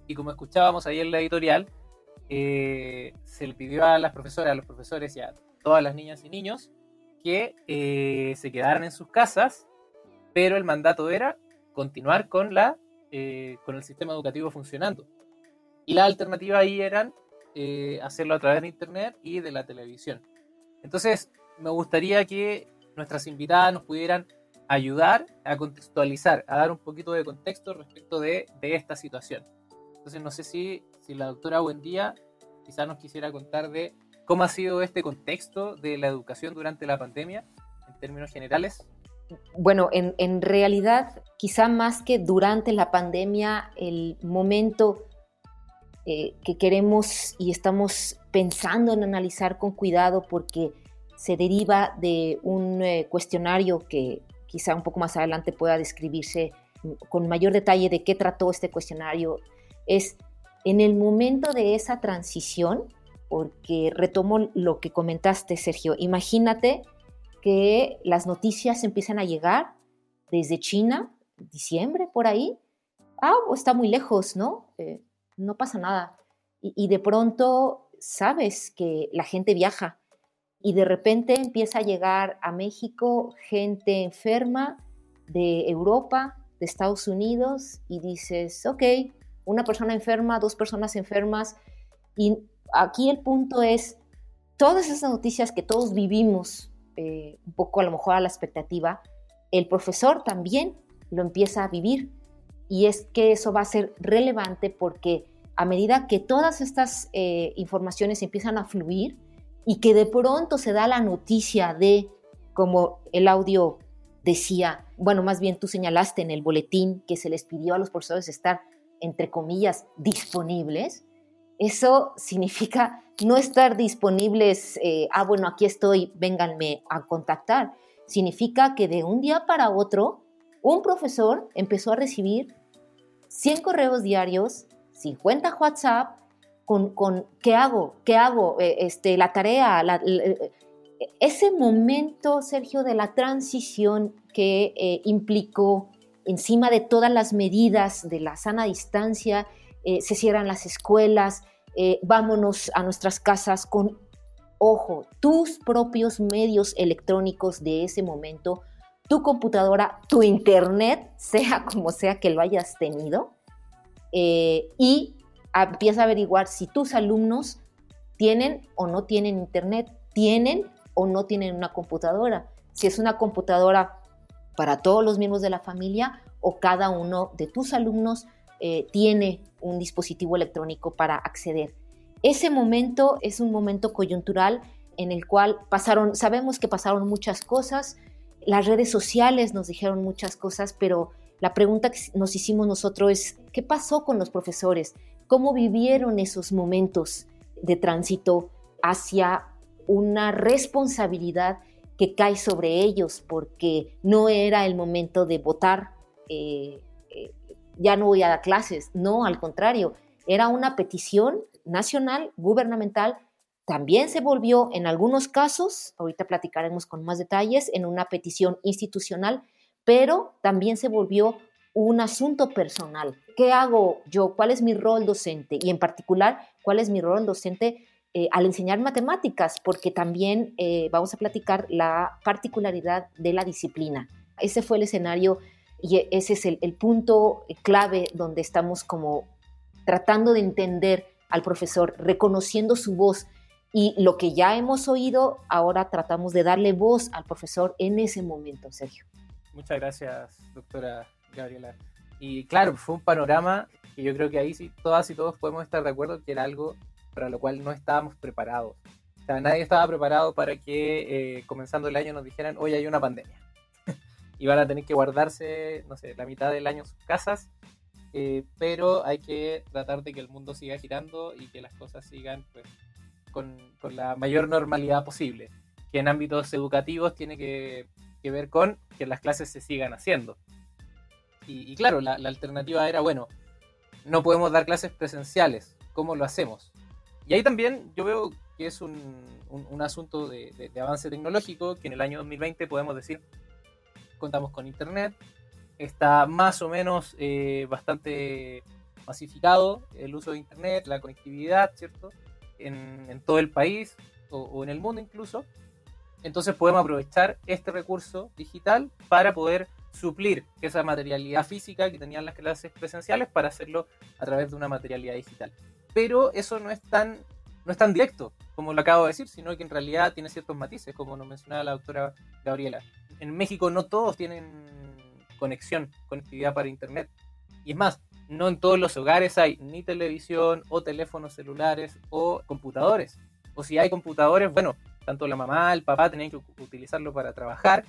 y como escuchábamos ahí en la editorial, se le pidió a las profesoras, a los profesores y a todas las niñas y niños que eh, se quedaran en sus casas, pero el mandato era continuar con, la, eh, con el sistema educativo funcionando. Y la alternativa ahí eran eh, hacerlo a través de Internet y de la televisión. Entonces, me gustaría que nuestras invitadas nos pudieran ayudar a contextualizar, a dar un poquito de contexto respecto de, de esta situación. Entonces, no sé si, si la doctora Buendía quizás nos quisiera contar de ¿Cómo ha sido este contexto de la educación durante la pandemia en términos generales?
Bueno, en, realidad, quizá más que durante la pandemia, el momento eh, que queremos y estamos pensando en analizar con cuidado porque se deriva de un eh, cuestionario que quizá un poco más adelante pueda describirse con mayor detalle de qué trató este cuestionario, es en el momento de esa transición porque retomo lo que comentaste, Sergio. Imagínate que las noticias empiezan a llegar desde China, diciembre, por ahí. Ah, está muy lejos, ¿no? Eh, no pasa nada. Y, de pronto sabes que la gente viaja y de repente empieza a llegar a México gente enferma de Europa, de Estados Unidos, y dices, ok, una persona enferma, dos personas enfermas, y aquí el punto es, todas esas noticias que todos vivimos, eh, un poco a lo mejor a la expectativa, el profesor también lo empieza a vivir. Y es que eso va a ser relevante porque a medida que todas estas eh, informaciones empiezan a fluir y que de pronto se da la noticia de, como el audio decía, bueno, más bien tú señalaste en el boletín que se les pidió a los profesores estar, entre comillas, disponibles, eso significa no estar disponibles, eh, ah, bueno, aquí estoy, vénganme a contactar. Significa que de un día para otro, un profesor empezó a recibir 100 correos diarios, 50 WhatsApp, con, con ¿qué hago? ¿Qué hago? Eh, este, la tarea, eh, ese momento, Sergio, de la transición que implicó encima de todas las medidas de la sana distancia, se cierran las escuelas, eh, vámonos a nuestras casas con, ojo, tus propios medios electrónicos de ese momento, tu computadora, tu internet, sea como sea que lo hayas tenido, eh, y empieza a averiguar si tus alumnos tienen o no tienen internet, tienen o no tienen una computadora, si es una computadora para todos los miembros de la familia o cada uno de tus alumnos eh, tiene un dispositivo electrónico para acceder. Ese momento es un momento coyuntural en el cual pasaron, sabemos que pasaron muchas cosas, las redes sociales nos dijeron muchas cosas, pero la pregunta que nos hicimos nosotros es, ¿qué pasó con los profesores? ¿Cómo vivieron esos momentos de tránsito hacia una responsabilidad que cae sobre ellos? Porque no era el momento de votar eh, ya no voy a dar clases. No, al contrario, era una petición nacional, gubernamental. También se volvió en algunos casos, ahorita platicaremos con más detalles, en una petición institucional, pero también se volvió un asunto personal. ¿Qué hago yo? ¿Cuál es mi rol docente? Y en particular, ¿cuál es mi rol docente eh, al enseñar matemáticas? Porque también eh, vamos a platicar la particularidad de la disciplina. Ese fue el escenario y ese es el, punto clave donde estamos como tratando de entender al profesor, reconociendo su voz. Y lo que ya hemos oído, ahora tratamos de darle voz al profesor en ese momento, Sergio.
Muchas gracias, doctora Gabriela. Y claro, fue un panorama que yo creo que ahí sí todas y todos podemos estar de acuerdo que era algo para lo cual no estábamos preparados. O sea, nadie estaba preparado para que eh, comenzando el año nos dijeran, hoy hay una pandemia y van a tener que guardarse, no sé, la mitad del año en sus casas, eh, pero hay que tratar de que el mundo siga girando y que las cosas sigan pues, con, con, la mayor normalidad posible. que en ámbitos educativos tiene que, ver con que las clases se sigan haciendo. Y, claro, la, alternativa era, bueno, no podemos dar clases presenciales, ¿cómo lo hacemos? Y ahí también yo veo que es un, asunto de, avance tecnológico, que en el año 2020 podemos decir, contamos con Internet, está más o menos eh, bastante masificado el uso de Internet, la conectividad, ¿cierto? En, todo el país o, en el mundo incluso. Entonces podemos aprovechar este recurso digital para poder suplir esa materialidad física que tenían las clases presenciales para hacerlo a través de una materialidad digital. Pero eso no es tan, no es tan directo como lo acabo de decir, sino que en realidad tiene ciertos matices, como nos mencionaba la doctora Gabriela. En México no todos tienen conexión, conectividad para Internet. Y es más, no en todos los hogares hay ni televisión o teléfonos celulares o computadores. O si hay computadores, bueno, tanto la mamá, el papá tenían que utilizarlo para trabajar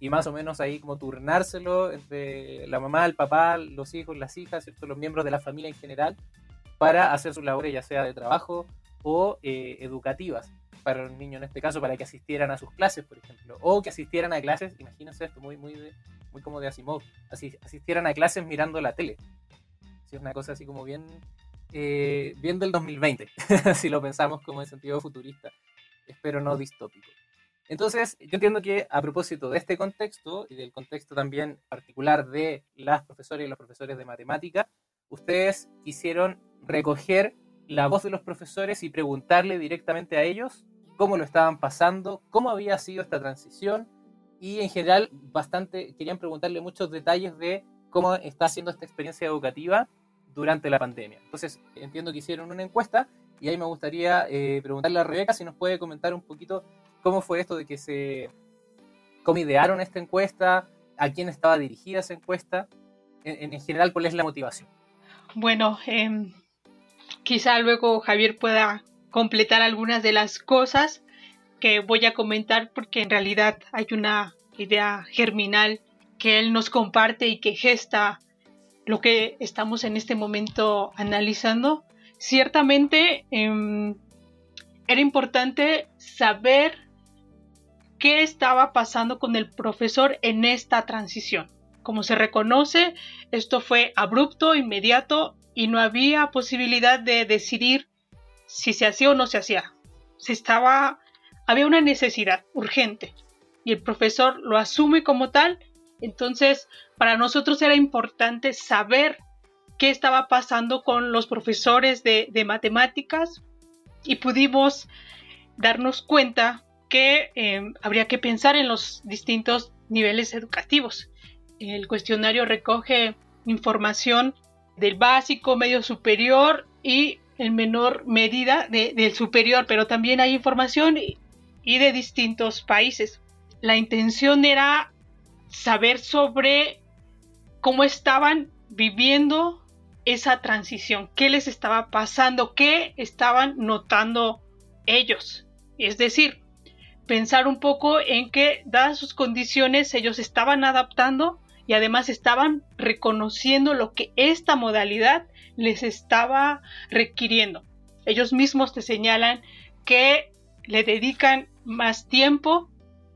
y más o menos ahí como turnárselo entre la mamá, el papá, los hijos, las hijas, ¿cierto? los miembros de la familia en general para hacer sus labores ya sea de trabajo o eh, educativas para los niños en este caso, para que asistieran a sus clases, por ejemplo, o que asistieran a clases, imagínense esto, muy, muy, muy como de Asimov, asistieran a clases mirando la tele. es una cosa así como bien, eh, bien del 2020, si lo pensamos como en sentido futurista, espero no distópico. Entonces, yo entiendo que a propósito de este contexto y del contexto también particular de las profesoras y los profesores de matemática, ustedes quisieron recoger la voz de los profesores y preguntarle directamente a ellos cómo lo estaban pasando, cómo había sido esta transición y en general bastante querían preguntarle muchos detalles de cómo está haciendo esta experiencia educativa durante la pandemia. Entonces entiendo que hicieron una encuesta y ahí me gustaría eh, preguntarle a Rebeca si nos puede comentar un poquito cómo fue esto de que se, cómo idearon esta encuesta, a quién estaba dirigida esa encuesta, en, en general cuál es la motivación.
Bueno, eh, quizá luego Javier pueda completar algunas de las cosas que voy a comentar porque en realidad hay una idea germinal que él nos comparte y que gesta lo que estamos en este momento analizando. Ciertamente em, era importante saber qué estaba pasando con el profesor en esta transición. Como se reconoce, esto fue abrupto, inmediato y no había posibilidad de decidir si se hacía o no se hacía. Se estaba, había una necesidad urgente y el profesor lo asume como tal. Entonces, para nosotros era importante saber qué estaba pasando con los profesores de, matemáticas y pudimos darnos cuenta que em, habría que pensar en los distintos niveles educativos. El cuestionario recoge información del básico, medio superior y en menor medida del superior, pero también hay información y, de distintos países. La intención era saber sobre cómo estaban viviendo esa transición, qué les estaba pasando, qué estaban notando ellos. Es decir, pensar un poco en que, dadas sus condiciones, ellos estaban adaptando y además estaban reconociendo lo que esta modalidad les estaba requiriendo. Ellos mismos te señalan que le dedican más tiempo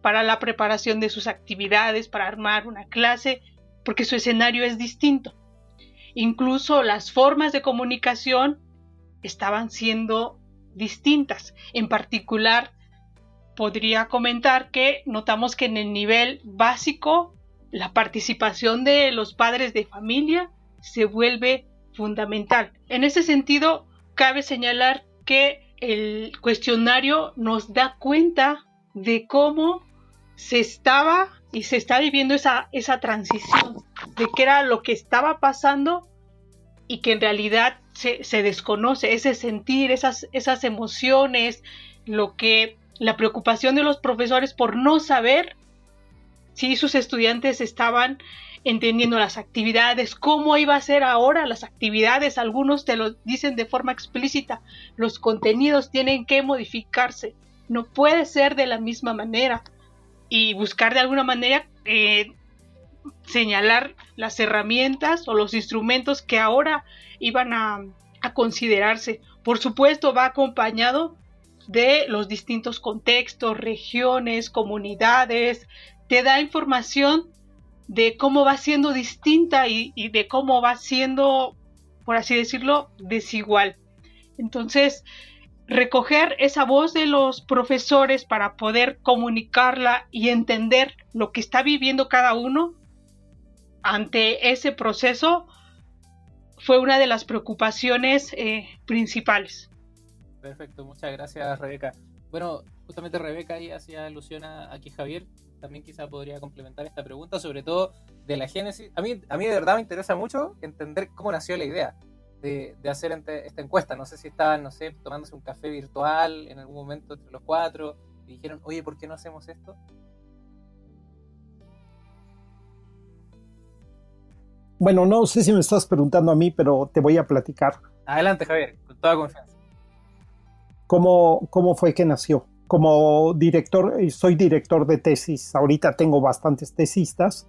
para la preparación de sus actividades, para armar una clase, porque su escenario es distinto. Incluso las formas de comunicación estaban siendo distintas. En particular, podría comentar que notamos que en el nivel básico la participación de los padres de familia se vuelve fundamental. En ese sentido, cabe señalar que el cuestionario nos da cuenta de cómo se estaba y se está viviendo esa, esa transición, de qué era lo que estaba pasando y que en realidad se, se desconoce, ese sentir, esas, esas emociones, lo que la preocupación de los profesores por no saber si sus estudiantes estaban entendiendo las actividades, cómo iba a ser ahora las actividades, algunos te lo dicen de forma explícita, los contenidos tienen que modificarse, no puede ser de la misma manera. Y buscar de alguna manera eh, señalar las herramientas o los instrumentos que ahora iban a, a considerarse. Por supuesto va acompañado de los distintos contextos, regiones, comunidades, te da información de cómo va siendo distinta y, de cómo va siendo, por así decirlo, desigual. Entonces, recoger esa voz de los profesores para poder comunicarla y entender lo que está viviendo cada uno ante ese proceso fue una de las preocupaciones eh, principales.
Perfecto, muchas gracias Rebeca. Bueno, justamente Rebeca ahí hacía alusión a aquí Javier, también quizá podría complementar esta pregunta, sobre todo de la génesis. A mí, a mí de verdad me interesa mucho entender cómo nació la idea de, de hacer esta encuesta. No sé si estaban, no sé, tomándose un café virtual en algún momento entre los cuatro y dijeron, oye, ¿por qué no hacemos esto?
Bueno, no sé si me estás preguntando a mí, pero te voy a platicar.
Adelante, Javier, con toda confianza.
¿Cómo, cómo fue que nació? Como director, eh, soy director de tesis, ahorita tengo bastantes tesistas,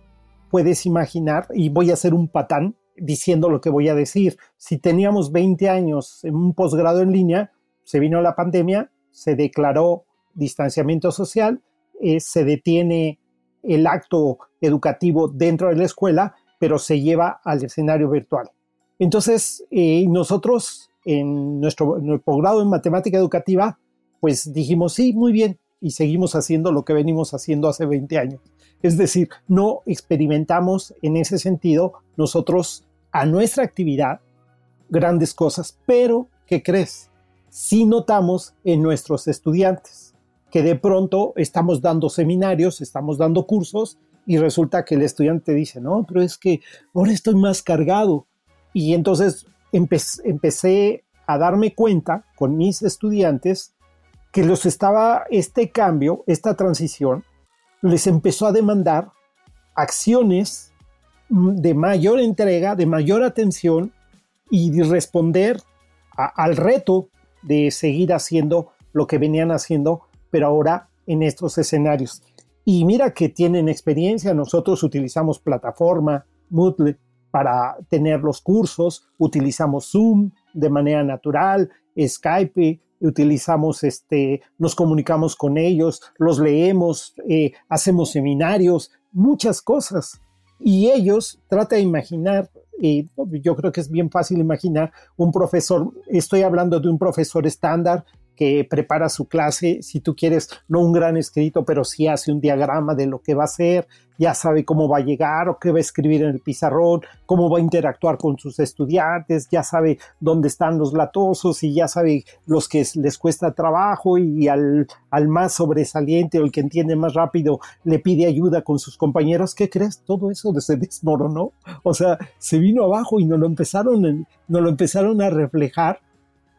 puedes imaginar, y voy a hacer un patán diciendo lo que voy a decir, si teníamos 20 años en un posgrado en línea, se vino la pandemia, se declaró distanciamiento social, eh, se detiene el acto educativo dentro de la escuela, pero se lleva al escenario virtual. Entonces, eh, nosotros en nuestro posgrado en matemática educativa pues dijimos, sí, muy bien, y seguimos haciendo lo que venimos haciendo hace 20 años. Es decir, no experimentamos en ese sentido nosotros a nuestra actividad grandes cosas, pero ¿qué crees? Sí notamos en nuestros estudiantes que de pronto estamos dando seminarios, estamos dando cursos y resulta que el estudiante dice, no, pero es que ahora estoy más cargado. Y entonces empecé a darme cuenta con mis estudiantes que los estaba, este cambio, esta transición, les empezó a demandar acciones mm, de mayor entrega, de mayor atención y de responder al reto de seguir haciendo lo que venían haciendo, pero ahora en estos escenarios. Y mira que tienen experiencia, nosotros utilizamos plataforma Moodle para tener los cursos, utilizamos Zoom de manera natural, Skype, utilizamos, este, nos comunicamos con ellos, los leemos, eh, hacemos seminarios, muchas cosas. Y ellos, trata de imaginar, eh, yo creo que es bien fácil imaginar un profesor, estoy hablando de un profesor estándar que prepara su clase, si tú quieres, no un gran escrito, pero sí hace un diagrama de lo que va a hacer, ya sabe cómo va a llegar o qué va a escribir en el pizarrón, cómo va a interactuar con sus estudiantes, ya sabe dónde están los latosos y ya sabe los que les cuesta trabajo y al, al más sobresaliente o el que entiende más rápido le pide ayuda con sus compañeros. ¿Qué crees? Todo eso se desmoronó. O sea, se vino abajo y no lo empezaron, no lo empezaron a reflejar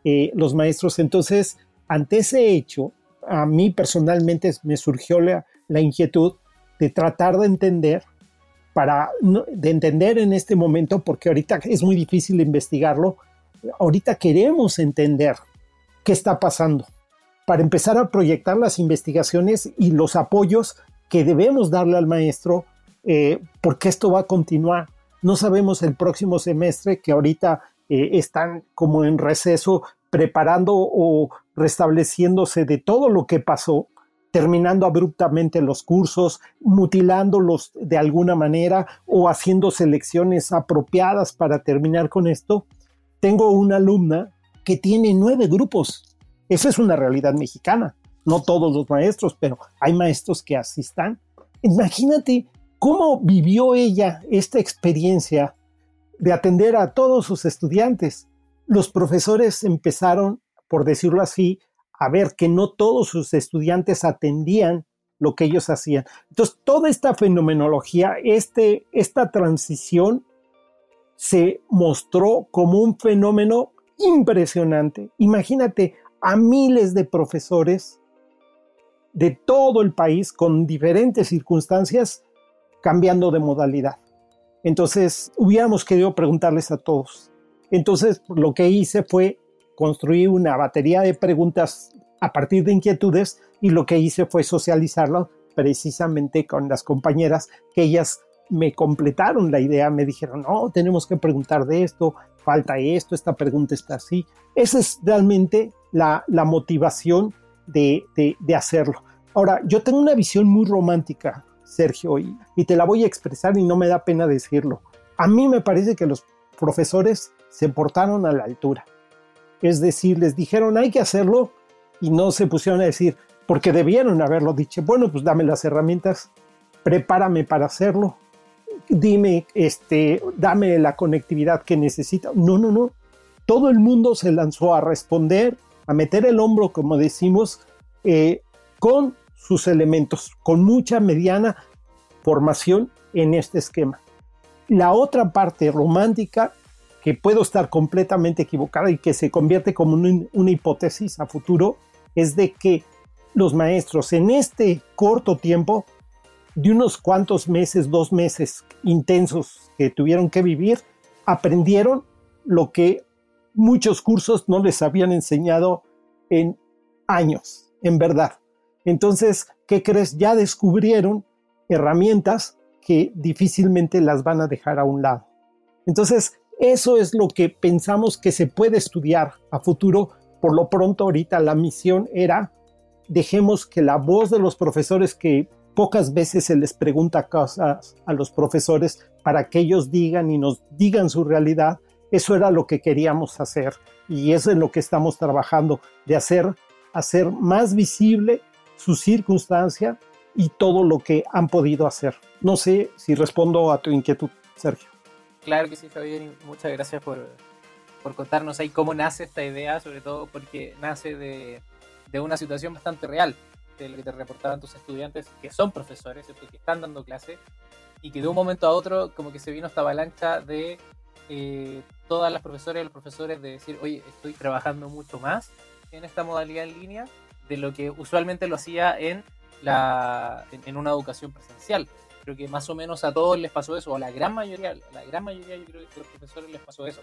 eh, los maestros. Entonces, ante ese hecho, a mí personalmente me surgió la, inquietud de tratar de entender para de entender en este momento porque ahorita es muy difícil investigarlo ahorita queremos entender qué está pasando. Para empezar a proyectar las investigaciones y los apoyos que debemos darle al maestro eh, porque esto va a continuar. No sabemos el próximo semestre que ahorita eh, están como en receso preparando o restableciéndose de todo lo que pasó, terminando abruptamente los cursos, mutilándolos de alguna manera o haciendo selecciones apropiadas para terminar con esto. Tengo una alumna que tiene nueve grupos. Esa es una realidad mexicana. No todos los maestros, pero hay maestros que asistan. Imagínate cómo vivió ella esta experiencia de atender a todos sus estudiantes los profesores empezaron, por decirlo así, a ver que no todos sus estudiantes atendían lo que ellos hacían. Entonces, toda esta fenomenología, este, esta transición se mostró como un fenómeno impresionante. Imagínate a miles de profesores de todo el país con diferentes circunstancias cambiando de modalidad. Entonces, hubiéramos querido preguntarles a todos, entonces, lo que hice fue construir una batería de preguntas a partir de inquietudes y lo que hice fue socializarlo precisamente con las compañeras que ellas me completaron la idea, me dijeron, no, tenemos que preguntar de esto, falta esto, esta pregunta está así. Esa es realmente la, motivación de, hacerlo. Ahora, yo tengo una visión muy romántica, Sergio, y, y te la voy a expresar y no me da pena decirlo. A mí me parece que los profesores se portaron a la altura. Es decir, les dijeron hay que hacerlo y no se pusieron a decir, porque debieron haberlo dicho, bueno, pues dame las herramientas, prepárame para hacerlo, dime, este, dame la conectividad que necesito. No, no, no. Todo el mundo se lanzó a responder, a meter el hombro, como decimos, eh, con sus elementos, con mucha mediana formación en este esquema. La otra parte romántica, que puedo estar completamente equivocada y que se convierte como una hipótesis a futuro, es de que los maestros en este corto tiempo, de unos cuantos meses, dos meses intensos que tuvieron que vivir, aprendieron lo que muchos cursos no les habían enseñado en años, en verdad. Entonces, ¿qué crees? Ya descubrieron herramientas que difícilmente las van a dejar a un lado. Entonces, eso es lo que pensamos que se puede estudiar a futuro. Por lo pronto, ahorita la misión era, dejemos que la voz de los profesores, que pocas veces se les pregunta cosas a los profesores para que ellos digan y nos digan su realidad, eso era lo que queríamos hacer y eso es lo que estamos trabajando, de hacer, hacer más visible su circunstancia y todo lo que han podido hacer. No sé si respondo a tu inquietud, Sergio.
Claro que sí, Javier, y muchas gracias por, por contarnos ahí cómo nace esta idea, sobre todo porque nace de, de una situación bastante real, de lo que te reportaban tus estudiantes que son profesores, que están dando clase, y que de un momento a otro como que se vino esta avalancha de eh, todas las profesoras y los profesores de decir, oye, estoy trabajando mucho más en esta modalidad en línea de lo que usualmente lo hacía en la, en, una educación presencial. Creo que más o menos a todos les pasó eso, o a la gran mayoría, la gran mayoría yo creo que a los profesores les pasó eso.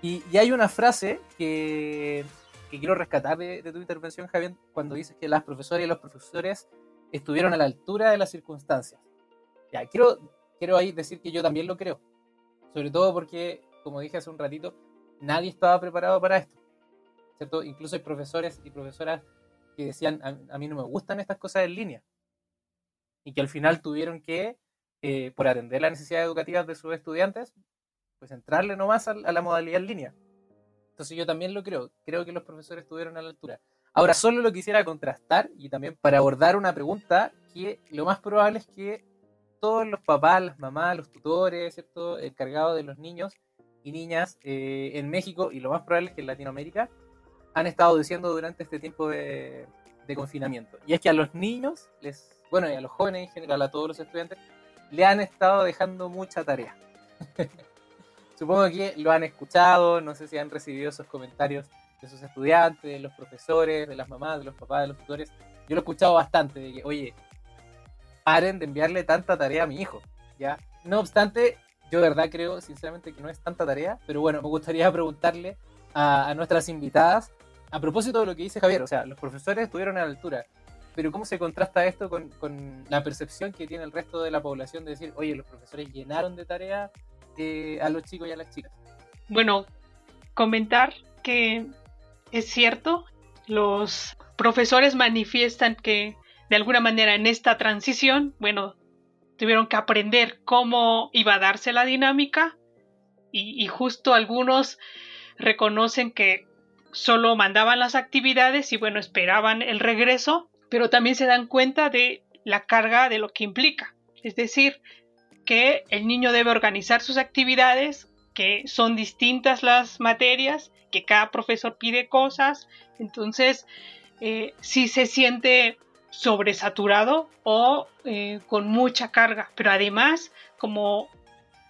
Y, y hay una frase que, que quiero rescatar de, tu intervención, Javier, cuando dices que las profesoras y los profesores estuvieron a la altura de las circunstancias. Ya, quiero, quiero ahí decir que yo también lo creo. Sobre todo porque, como dije hace un ratito, nadie estaba preparado para esto. ¿Cierto? Incluso hay profesores y profesoras que decían, a, mí no me gustan estas cosas en línea. Y que al final tuvieron que, eh, por atender las necesidades educativas de sus estudiantes, pues entrarle nomás a, a la modalidad en línea. Entonces yo también lo creo, creo que los profesores estuvieron a la altura. Ahora, solo lo quisiera contrastar y también para abordar una pregunta que lo más probable es que todos los papás, las mamás, los tutores, ¿cierto? encargados de los niños y niñas eh, en México y lo más probable es que en Latinoamérica han estado diciendo durante este tiempo de, confinamiento. Y es que a los niños, les, bueno, y a los jóvenes en general, a todos los estudiantes, le han estado dejando mucha tarea. Supongo que lo han escuchado, no sé si han recibido esos comentarios de sus estudiantes, de los profesores, de las mamás, de los papás, de los tutores. Yo lo he escuchado bastante, de que, oye, paren de enviarle tanta tarea a mi hijo, ¿ya? No obstante, yo de verdad creo sinceramente que no es tanta tarea, pero bueno, me gustaría preguntarle a, a nuestras invitadas a propósito de lo que dice Javier, o sea, los profesores estuvieron a la altura, pero ¿cómo se contrasta esto con, la percepción que tiene el resto de la población de decir, oye, los profesores llenaron de tarea eh, a los chicos y a las chicas?
Bueno, comentar que es cierto, los profesores manifiestan que de alguna manera en esta transición, bueno, tuvieron que aprender cómo iba a darse la dinámica y justo algunos reconocen que solo mandaban las actividades y bueno, esperaban el regreso, pero también se dan cuenta de la carga de lo que implica. Es decir, que el niño debe organizar sus actividades, que son distintas las materias, que cada profesor pide cosas, entonces eh, si se siente sobresaturado o eh, con mucha carga, pero además, como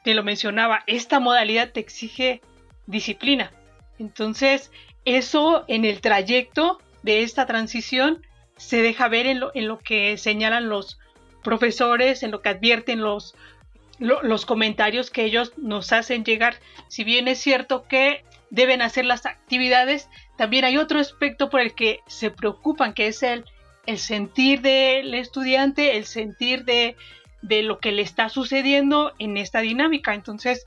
te lo mencionaba, esta modalidad te exige disciplina. Entonces, eso en el trayecto de esta transición se deja ver en lo, en lo que señalan los profesores, en lo que advierten los, los comentarios que ellos nos hacen llegar. Si bien es cierto que deben hacer las actividades, también hay otro aspecto por el que se preocupan, que es el, el sentir del estudiante, el sentir de, de lo que le está sucediendo en esta dinámica. Entonces,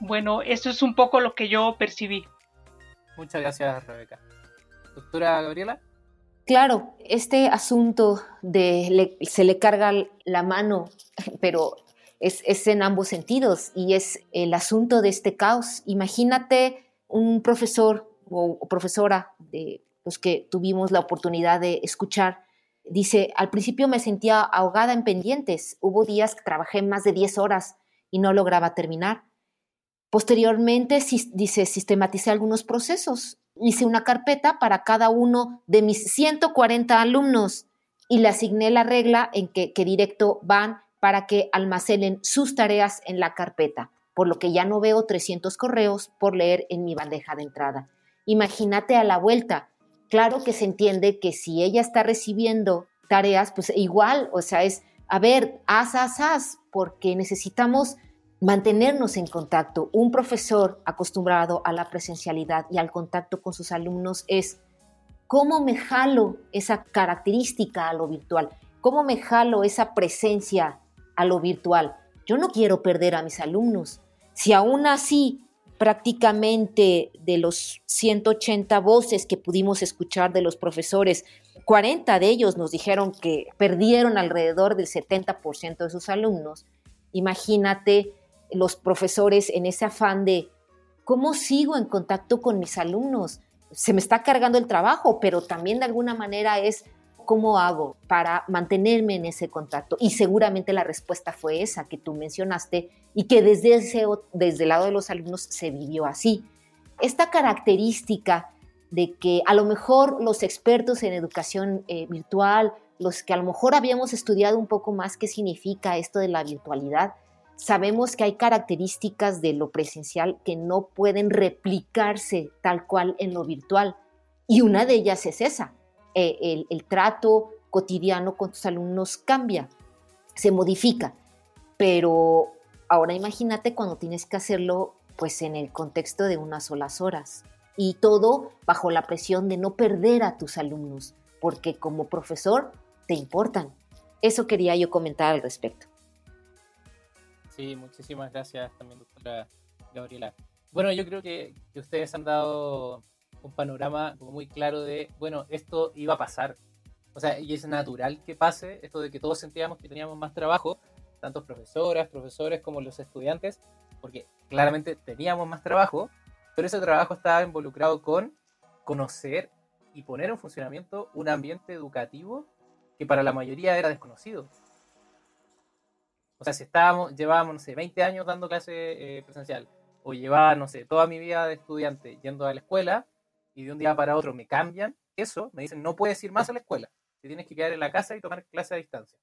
bueno, eso es un poco lo que yo percibí.
Muchas gracias, Rebeca. Doctora Gabriela.
Claro, este asunto de se le carga la mano, pero es, en ambos sentidos y es el asunto de este caos. Imagínate un profesor o, o profesora de los que tuvimos la oportunidad de escuchar, dice, al principio me sentía ahogada en pendientes, hubo días que trabajé más de 10 horas y no lograba terminar. Posteriormente, dice, sistematicé algunos procesos. Hice una carpeta para cada uno de mis 140 alumnos y le asigné la regla en que, que directo van para que almacenen sus tareas en la carpeta, por lo que ya no veo 300 correos por leer en mi bandeja de entrada. Imagínate a la vuelta. Claro que se entiende que si ella está recibiendo tareas, pues igual, o sea, es, a ver, haz, haz, haz, porque necesitamos mantenernos en contacto. Un profesor acostumbrado a la presencialidad y al contacto con sus alumnos es cómo me jalo esa característica a lo virtual, cómo me jalo esa presencia a lo virtual. Yo no quiero perder a mis alumnos. Si aún así prácticamente de los 180 voces que pudimos escuchar de los profesores, 40 de ellos nos dijeron que perdieron alrededor del 70% de sus alumnos. Imagínate los profesores en ese afán de cómo sigo en contacto con mis alumnos. Se me está cargando el trabajo, pero también de alguna manera es cómo hago para mantenerme en ese contacto. Y seguramente la respuesta fue esa que tú mencionaste y que desde, ese, desde el lado de los alumnos se vivió así. Esta característica de que a lo mejor los expertos en educación eh, virtual, los que a lo mejor habíamos estudiado un poco más qué significa esto de la virtualidad, sabemos que hay características de lo presencial que no pueden replicarse tal cual en lo virtual. Y una de ellas es esa. Eh, el, trato cotidiano con tus alumnos cambia, se modifica. Pero ahora imagínate cuando tienes que hacerlo pues en el contexto de unas solas horas. Y todo bajo la presión de no perder a tus alumnos, porque como profesor te importan. Eso quería yo comentar al respecto.
Sí, muchísimas gracias también, doctora Gabriela. Bueno, yo creo que, ustedes han dado un panorama muy claro de, bueno, esto iba a pasar. O sea, y es natural que pase esto de que todos sentíamos que teníamos más trabajo, tanto profesoras, profesores como los estudiantes, porque claramente teníamos más trabajo, pero ese trabajo estaba involucrado con conocer y poner en funcionamiento un ambiente educativo que para la mayoría era desconocido. O sea, si estábamos, llevábamos, no sé, 20 años dando clase eh, presencial, o llevaba, no sé, toda mi vida de estudiante yendo a la escuela, y de un día para otro me cambian, eso, me dicen, no puedes ir más a la escuela, te tienes que quedar en la casa y tomar clase a distancia.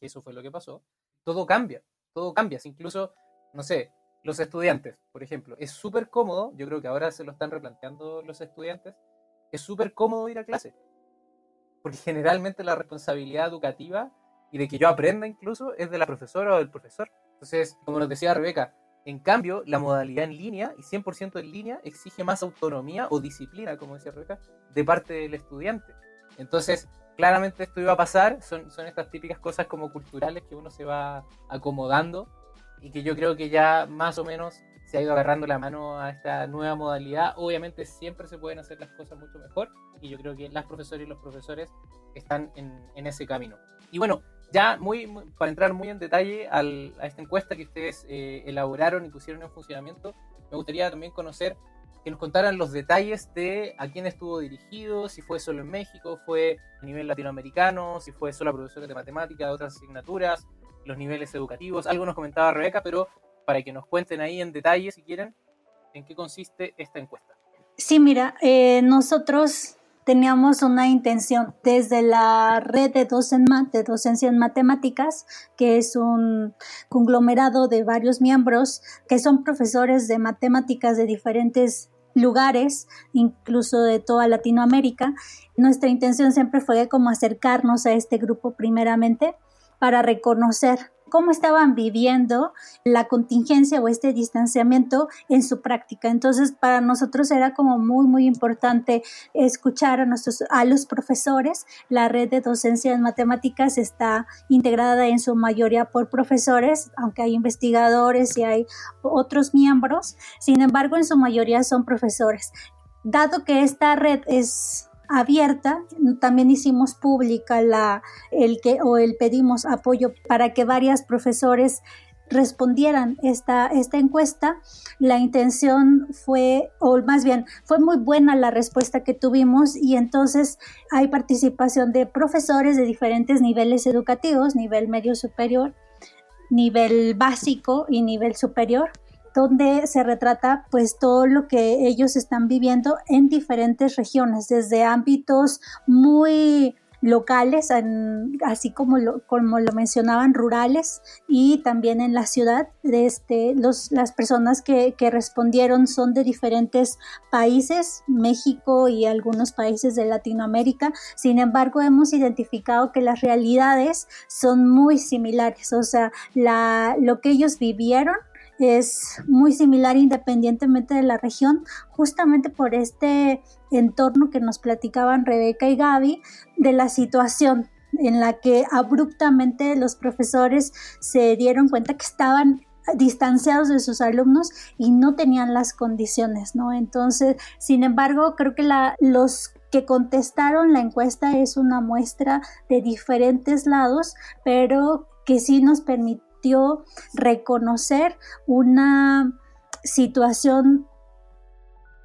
Eso fue lo que pasó. Todo cambia, todo cambia. Incluso, no sé, los estudiantes, por ejemplo, es súper cómodo, yo creo que ahora se lo están replanteando los estudiantes, es súper cómodo ir a clase. Porque generalmente la responsabilidad educativa y de que yo aprenda incluso es de la profesora o del profesor. Entonces, como nos decía Rebeca, en cambio, la modalidad en línea y 100% en línea exige más autonomía o disciplina, como decía Rebeca, de parte del estudiante. Entonces, claramente esto iba a pasar, son, son estas típicas cosas como culturales que uno se va acomodando y que yo creo que ya más o menos se ha ido agarrando la mano a esta nueva modalidad. Obviamente siempre se pueden hacer las cosas mucho mejor y yo creo que las profesoras y los profesores están en, en ese camino. Y bueno, ya muy, para entrar muy en detalle a esta encuesta que ustedes eh, elaboraron y pusieron en funcionamiento, me gustaría también conocer que nos contaran los detalles de a quién estuvo dirigido, si fue solo en México, fue a nivel latinoamericano, si fue solo a profesores de matemáticas, de otras asignaturas, los niveles educativos. Algo nos comentaba Rebeca, pero para que nos cuenten ahí en detalle, si quieren, en qué consiste esta encuesta.
Sí, mira, eh, nosotros teníamos una intención desde la red de, de docencia en matemáticas, que es un conglomerado de varios miembros que son profesores de matemáticas de diferentes lugares, incluso de toda Latinoamérica. Nuestra intención siempre fue como acercarnos a este grupo primeramente para reconocer cómo estaban viviendo la contingencia o este distanciamiento en su práctica. Entonces, para nosotros era como muy, muy importante escuchar a, nuestros, a los profesores. La red de docencia en matemáticas está integrada en su mayoría por profesores, aunque hay investigadores y hay otros miembros. Sin embargo, en su mayoría son profesores. Dado que esta red es abierta. También hicimos pública la, el que, o el pedimos apoyo para que varias profesores respondieran esta, esta encuesta. La intención fue, o más bien, fue muy buena la respuesta que tuvimos y entonces hay participación de profesores de diferentes niveles educativos, nivel medio superior, nivel básico y nivel superior donde se retrata pues todo lo que ellos están viviendo en diferentes regiones, desde ámbitos muy locales, así como lo, como lo mencionaban, rurales y también en la ciudad. Este, los, las personas que, que, respondieron son de diferentes países, México y algunos países de Latinoamérica. Sin embargo, hemos identificado que las realidades son muy similares, o sea, la, lo que ellos vivieron es muy similar independientemente de la región, justamente por este entorno que nos platicaban Rebeca y Gaby de la situación en la que abruptamente los profesores se dieron cuenta que estaban distanciados de sus alumnos y no tenían las condiciones, ¿no? Entonces, sin embargo, creo que la, los que contestaron la encuesta es una muestra de diferentes lados, pero que sí nos reconocer una situación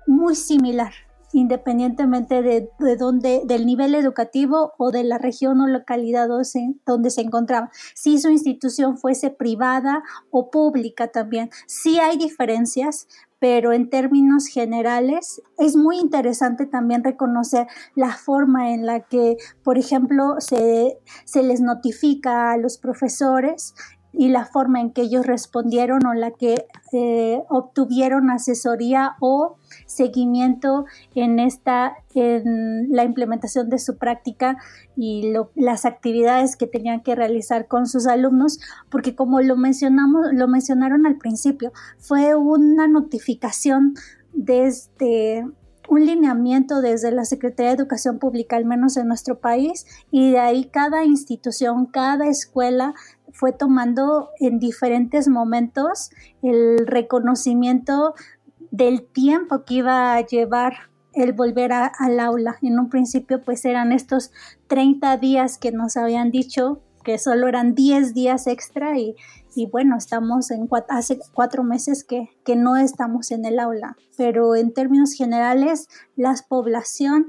muy similar independientemente de, de del nivel educativo o de la región o localidad donde se encontraba. Si su institución fuese privada o pública también. Sí hay diferencias, pero en términos generales es muy interesante también reconocer la forma en la que, por ejemplo, se, se les notifica a los profesores y la forma en que ellos respondieron o la que eh, obtuvieron asesoría o seguimiento en esta en la implementación de su práctica y las actividades que tenían que realizar con sus alumnos porque como lo mencionamos lo mencionaron al principio fue una notificación desde un lineamiento desde la Secretaría de Educación Pública, al menos en nuestro país, y de ahí cada institución, cada escuela fue tomando en diferentes momentos el reconocimiento del tiempo que iba a llevar el volver al aula. En un principio pues eran estos 30 días que nos habían dicho que solo eran 10 días extra y, bueno, estamos en hace cuatro meses que, que, no estamos en el aula, pero en términos generales la población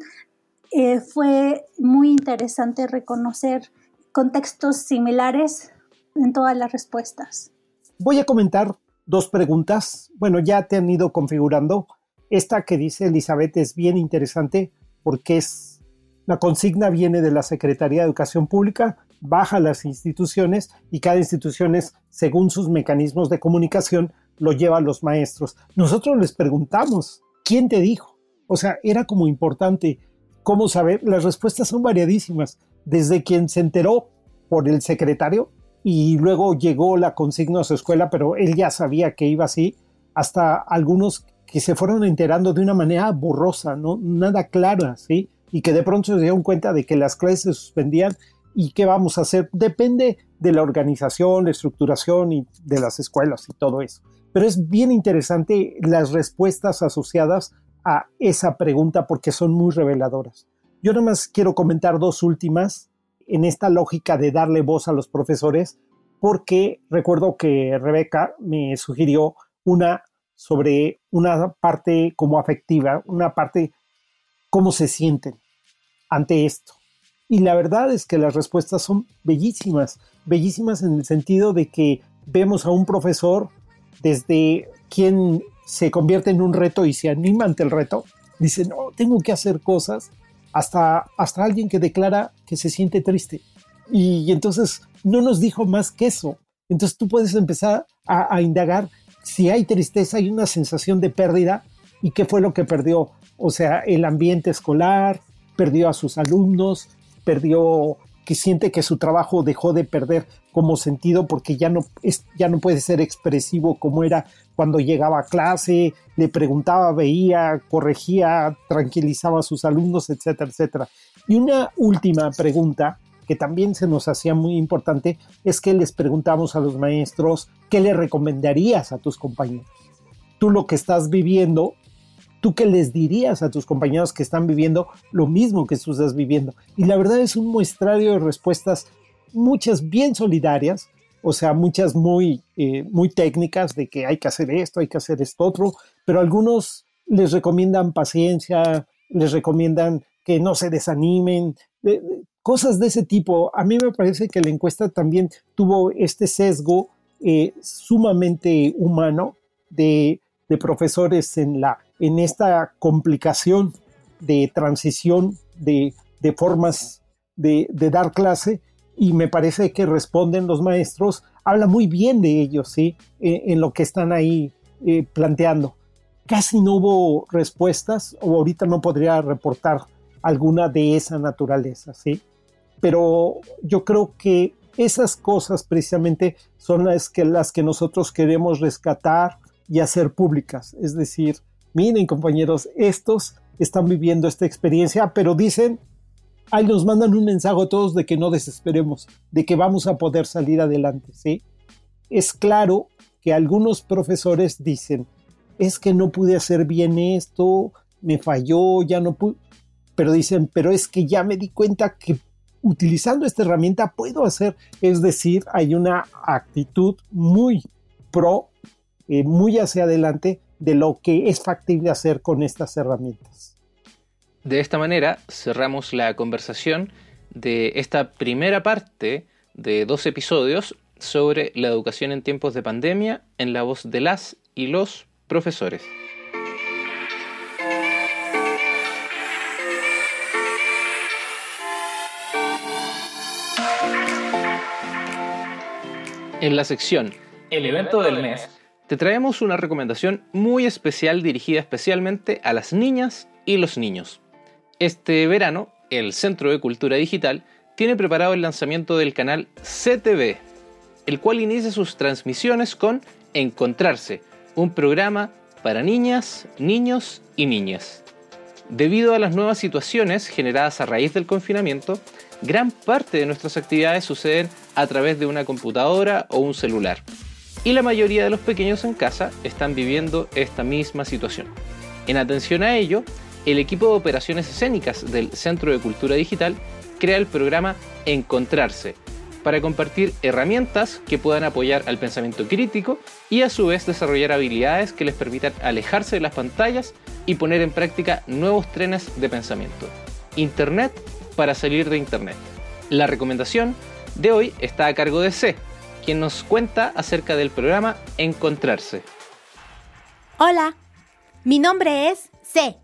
eh, fue muy interesante reconocer contextos similares en todas las respuestas.
Voy a comentar dos preguntas. Bueno, ya te han ido configurando. Esta que dice Elizabeth es bien interesante porque es la consigna viene de la Secretaría de Educación Pública, baja las instituciones y cada institución es, según sus mecanismos de comunicación, lo lleva a los maestros. Nosotros les preguntamos, ¿quién te dijo? O sea, era como importante cómo saber. Las respuestas son variadísimas, desde quien se enteró por el secretario y luego llegó la consigna a su escuela, pero él ya sabía que iba así, hasta algunos que se fueron enterando de una manera borrosa, ¿no? nada clara, ¿sí? Y que de pronto se dieron cuenta de que las clases se suspendían y qué vamos a hacer. Depende de la organización, la estructuración y de las escuelas y todo eso. Pero es bien interesante las respuestas asociadas a esa pregunta porque son muy reveladoras. Yo nada quiero comentar dos últimas en esta lógica de darle voz a los profesores, porque recuerdo que Rebeca me sugirió una sobre una parte como afectiva, una parte cómo se sienten ante esto. Y la verdad es que las respuestas son bellísimas, bellísimas en el sentido de que vemos a un profesor desde quien se convierte en un reto y se anima ante el reto, dice, no, tengo que hacer cosas hasta, hasta alguien que declara que se siente triste. Y, entonces no nos dijo más que eso. Entonces tú puedes empezar a, a indagar si hay tristeza, hay una sensación de pérdida y qué fue lo que perdió. O sea, el ambiente escolar, perdió a sus alumnos, perdió que siente que su trabajo dejó de perder como sentido porque ya no, es, ya no puede ser expresivo como era cuando llegaba a clase, le preguntaba, veía, corregía, tranquilizaba a sus alumnos, etcétera, etcétera. Y una última pregunta que también se nos hacía muy importante es que les preguntamos a los maestros qué le recomendarías a tus compañeros. Tú lo que estás viviendo ¿Tú qué les dirías a tus compañeros que están viviendo lo mismo que tú estás viviendo? Y la verdad es un muestrario de respuestas, muchas bien solidarias, o sea, muchas muy, eh, muy técnicas de que hay que hacer esto, hay que hacer esto otro, pero algunos les recomiendan paciencia, les recomiendan que no se desanimen, cosas de ese tipo. A mí me parece que la encuesta también tuvo este sesgo eh, sumamente humano de, de profesores en la en esta complicación de transición de, formas de, dar clase y me parece que responden los maestros, habla muy bien de ellos, ¿sí? En lo que están ahí eh, planteando. Casi no hubo respuestas, o ahorita no podría reportar alguna de esa naturaleza, ¿sí? Pero yo creo que esas cosas precisamente son las que, las que nosotros queremos rescatar y hacer públicas, es decir, miren compañeros, estos están viviendo esta experiencia, pero dicen, ahí nos mandan un mensaje a todos de que no desesperemos, de que vamos a poder salir adelante, ¿sí? Es claro que algunos profesores dicen, es que no pude hacer bien esto, me falló, ya no pude, pero dicen, pero es que ya me di cuenta que utilizando esta herramienta puedo hacer, es decir, hay una actitud muy pro, eh, muy hacia adelante de lo que es factible hacer con estas herramientas.
De esta manera cerramos la conversación de esta primera parte de dos episodios sobre la educación en tiempos de pandemia en la voz de las y los profesores. En la sección El evento del mes te traemos una recomendación muy especial dirigida especialmente a las niñas y los niños. Este verano, el Centro de Cultura Digital tiene preparado el lanzamiento del canal CTV, el cual inicia sus transmisiones con Encontrarse, un programa para niñas, niños y niñas. Debido a las nuevas situaciones generadas a raíz del confinamiento, gran parte de nuestras actividades suceden a través de una computadora o un celular y la mayoría de los pequeños en casa están viviendo esta misma situación. En atención a ello, el equipo de operaciones escénicas del Centro de Cultura Digital crea el programa Encontrarse, para compartir herramientas que puedan apoyar al pensamiento crítico y a su vez desarrollar habilidades que les permitan alejarse de las pantallas y poner en práctica nuevos trenes de pensamiento. Internet para salir de Internet. La recomendación de hoy está a cargo de C, quien nos cuenta acerca del programa Encontrarse.
Hola, mi nombre es C.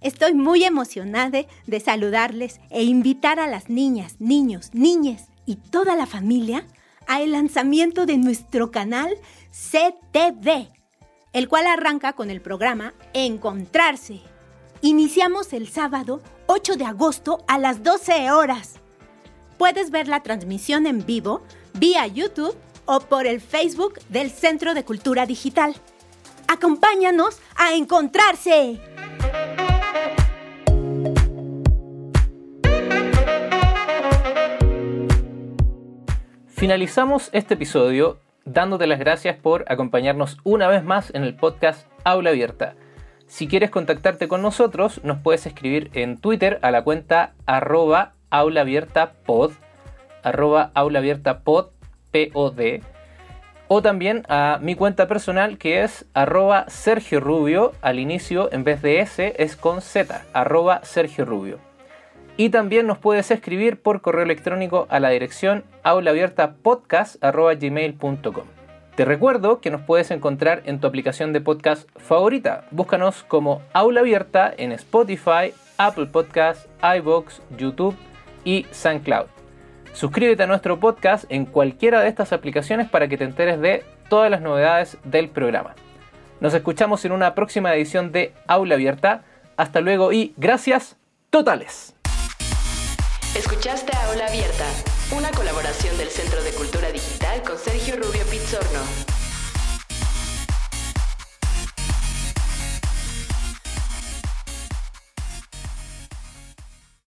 Estoy muy emocionada de saludarles e invitar a las niñas, niños, niñes y toda la familia al lanzamiento de nuestro canal CTV, el cual arranca con el programa Encontrarse. Iniciamos el sábado 8 de agosto a las 12 horas. Puedes ver la transmisión en vivo vía YouTube o por el Facebook del Centro de Cultura Digital. Acompáñanos a encontrarse.
Finalizamos este episodio dándote las gracias por acompañarnos una vez más en el podcast Aula Abierta. Si quieres contactarte con nosotros, nos puedes escribir en Twitter a la cuenta arroba aulaabiertapod, arroba aulaabiertapod POD. O también a mi cuenta personal que es arroba Sergio Rubio. Al inicio, en vez de S, es con Z, arroba Sergio Rubio. Y también nos puedes escribir por correo electrónico a la dirección aulaabiertapodcast.gmail.com. Te recuerdo que nos puedes encontrar en tu aplicación de podcast favorita. Búscanos como Aula Abierta en Spotify, Apple Podcasts, iBox, YouTube y SoundCloud. Suscríbete a nuestro podcast en cualquiera de estas aplicaciones para que te enteres de todas las novedades del programa. Nos escuchamos en una próxima edición de Aula Abierta. Hasta luego y gracias totales.
Escuchaste Aula Abierta, una colaboración del Centro de Cultura Digital con Sergio Rubio Pizzorno.